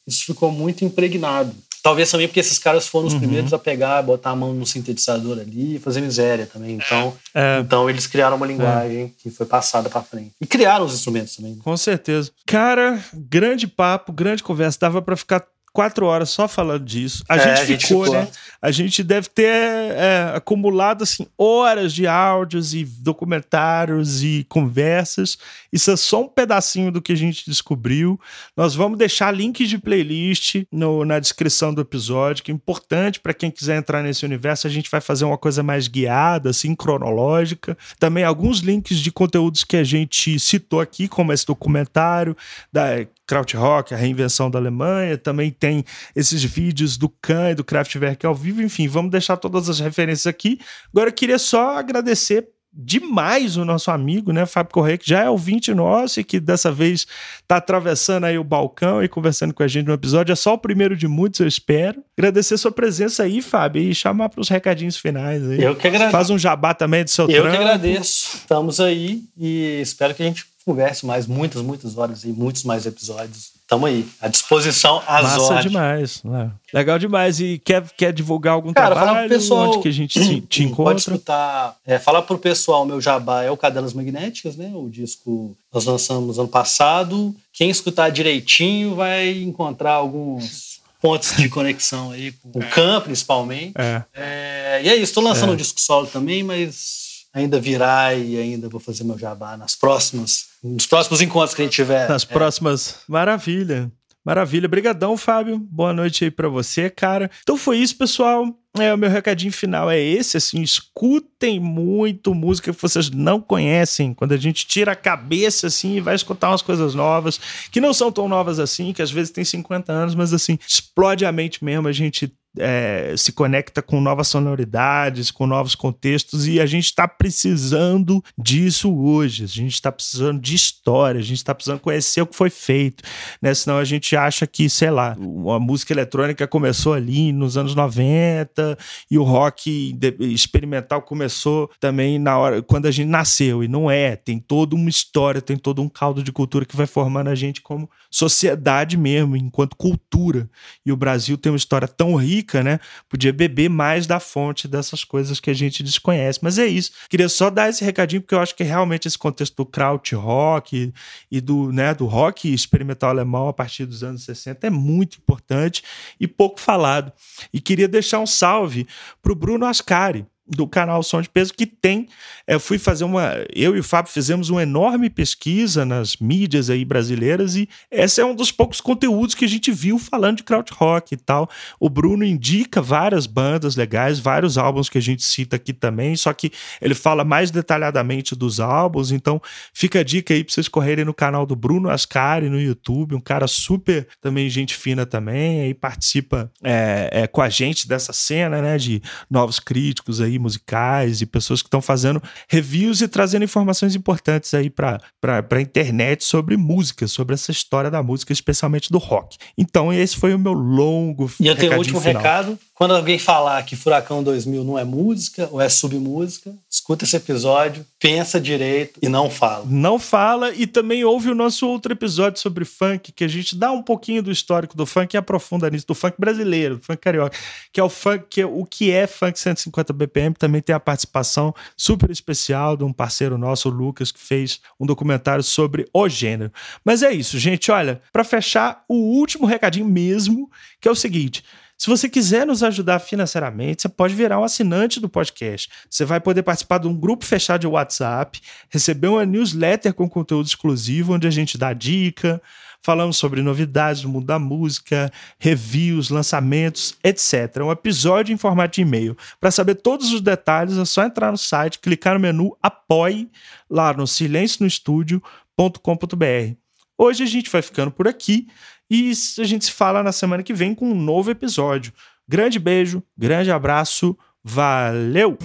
isso ficou muito impregnado. Talvez também porque esses caras foram os uhum. primeiros a pegar, botar a mão no sintetizador ali e fazer miséria também. Então, é. então eles criaram uma linguagem é. que foi passada para frente. E criaram os instrumentos também. Né? Com certeza. Cara, grande papo, grande conversa. Dava para ficar quatro horas só falando disso. A, é, gente, a ficou, gente ficou, né? A gente deve ter é, acumulado assim horas de áudios e documentários e conversas. Isso é só um pedacinho do que a gente descobriu. Nós vamos deixar links de playlist no, na descrição do episódio, que é importante para quem quiser entrar nesse universo. A gente vai fazer uma coisa mais guiada, assim, cronológica. Também alguns links de conteúdos que a gente citou aqui, como esse documentário da Krautrock, a reinvenção da Alemanha, também tem esses vídeos do Khan e do Kraftwerk ao vivo, enfim, vamos deixar todas as referências aqui. Agora eu queria só agradecer demais o nosso amigo, né, Fábio Correia, que já é ouvinte nosso e que dessa vez está atravessando aí o balcão e conversando com a gente no episódio. É só o primeiro de muitos, eu espero. Agradecer sua presença aí, Fábio, e chamar para os recadinhos finais aí. Eu que agradeço. Faz um jabá também do seu Eu trampo. que agradeço. Estamos aí e espero que a gente converse mais muitas, muitas horas e muitos mais episódios. Tamo aí, à disposição, às Massa horas. demais. Né? Legal demais. E quer, quer divulgar algum Cara, trabalho? Fala pro pessoal, onde que a gente te, te encontra? Pode escutar. É, fala pro pessoal, meu jabá é o Cadelas Magnéticas, né? O disco nós lançamos ano passado. Quem escutar direitinho vai encontrar alguns pontos de conexão aí com o Khan, principalmente. É. É, e é isso, estou lançando é. um disco solo também, mas ainda virá e ainda vou fazer meu jabá nas próximas, nos próximos encontros que a gente tiver. Nas é. próximas. Maravilha. Maravilha. Obrigadão, Fábio. Boa noite aí para você, cara. Então foi isso, pessoal. É, o meu recadinho final é esse, assim, escutem muito música que vocês não conhecem, quando a gente tira a cabeça, assim, e vai escutar umas coisas novas, que não são tão novas assim, que às vezes tem 50 anos, mas assim, explode a mente mesmo, a gente é, se conecta com novas sonoridades, com novos contextos, e a gente está precisando disso hoje. A gente está precisando de história, a gente está precisando conhecer o que foi feito, né? Senão a gente acha que, sei lá, a música eletrônica começou ali nos anos 90 e o rock experimental começou também na hora quando a gente nasceu, e não é. Tem toda uma história, tem todo um caldo de cultura que vai formando a gente como sociedade mesmo, enquanto cultura. E o Brasil tem uma história tão rica rica, né? Podia beber mais da fonte dessas coisas que a gente desconhece. Mas é isso. Queria só dar esse recadinho, porque eu acho que realmente esse contexto do kraut rock e do, né, do rock experimental alemão a partir dos anos 60 é muito importante e pouco falado. E queria deixar um salve para o Bruno Ascari do canal Som de Peso, que tem. Eu é, fui fazer uma. Eu e o Fábio fizemos uma enorme pesquisa nas mídias aí brasileiras e esse é um dos poucos conteúdos que a gente viu falando de krautrock e tal. O Bruno indica várias bandas legais, vários álbuns que a gente cita aqui também, só que ele fala mais detalhadamente dos álbuns, então fica a dica aí pra vocês correrem no canal do Bruno Ascari no YouTube, um cara super também gente fina também, aí participa é, é, com a gente dessa cena, né, de novos críticos aí musicais e pessoas que estão fazendo reviews e trazendo informações importantes aí para a internet sobre música, sobre essa história da música, especialmente do rock. Então, esse foi o meu longo. E eu tenho um último final. recado. Quando alguém falar que Furacão 2000 não é música ou é submúsica, escuta esse episódio, pensa direito e não fala. Não fala e também ouve o nosso outro episódio sobre funk, que a gente dá um pouquinho do histórico do funk e aprofunda nisso, do funk brasileiro, do funk carioca, que é o funk, que é o que é funk 150 BPM, também tem a participação super especial de um parceiro nosso, o Lucas, que fez um documentário sobre o gênero. Mas é isso, gente, olha, para fechar, o último recadinho mesmo, que é o seguinte, se você quiser nos ajudar financeiramente, você pode virar um assinante do podcast. Você vai poder participar de um grupo fechado de WhatsApp, receber uma newsletter com conteúdo exclusivo, onde a gente dá dica, falamos sobre novidades do mundo da música, reviews, lançamentos, etc. Um episódio em formato de e-mail. Para saber todos os detalhes, é só entrar no site, clicar no menu Apoie, lá no silencionostudio.com.br. Hoje a gente vai ficando por aqui. E a gente se fala na semana que vem com um novo episódio. Grande beijo, grande abraço, valeu!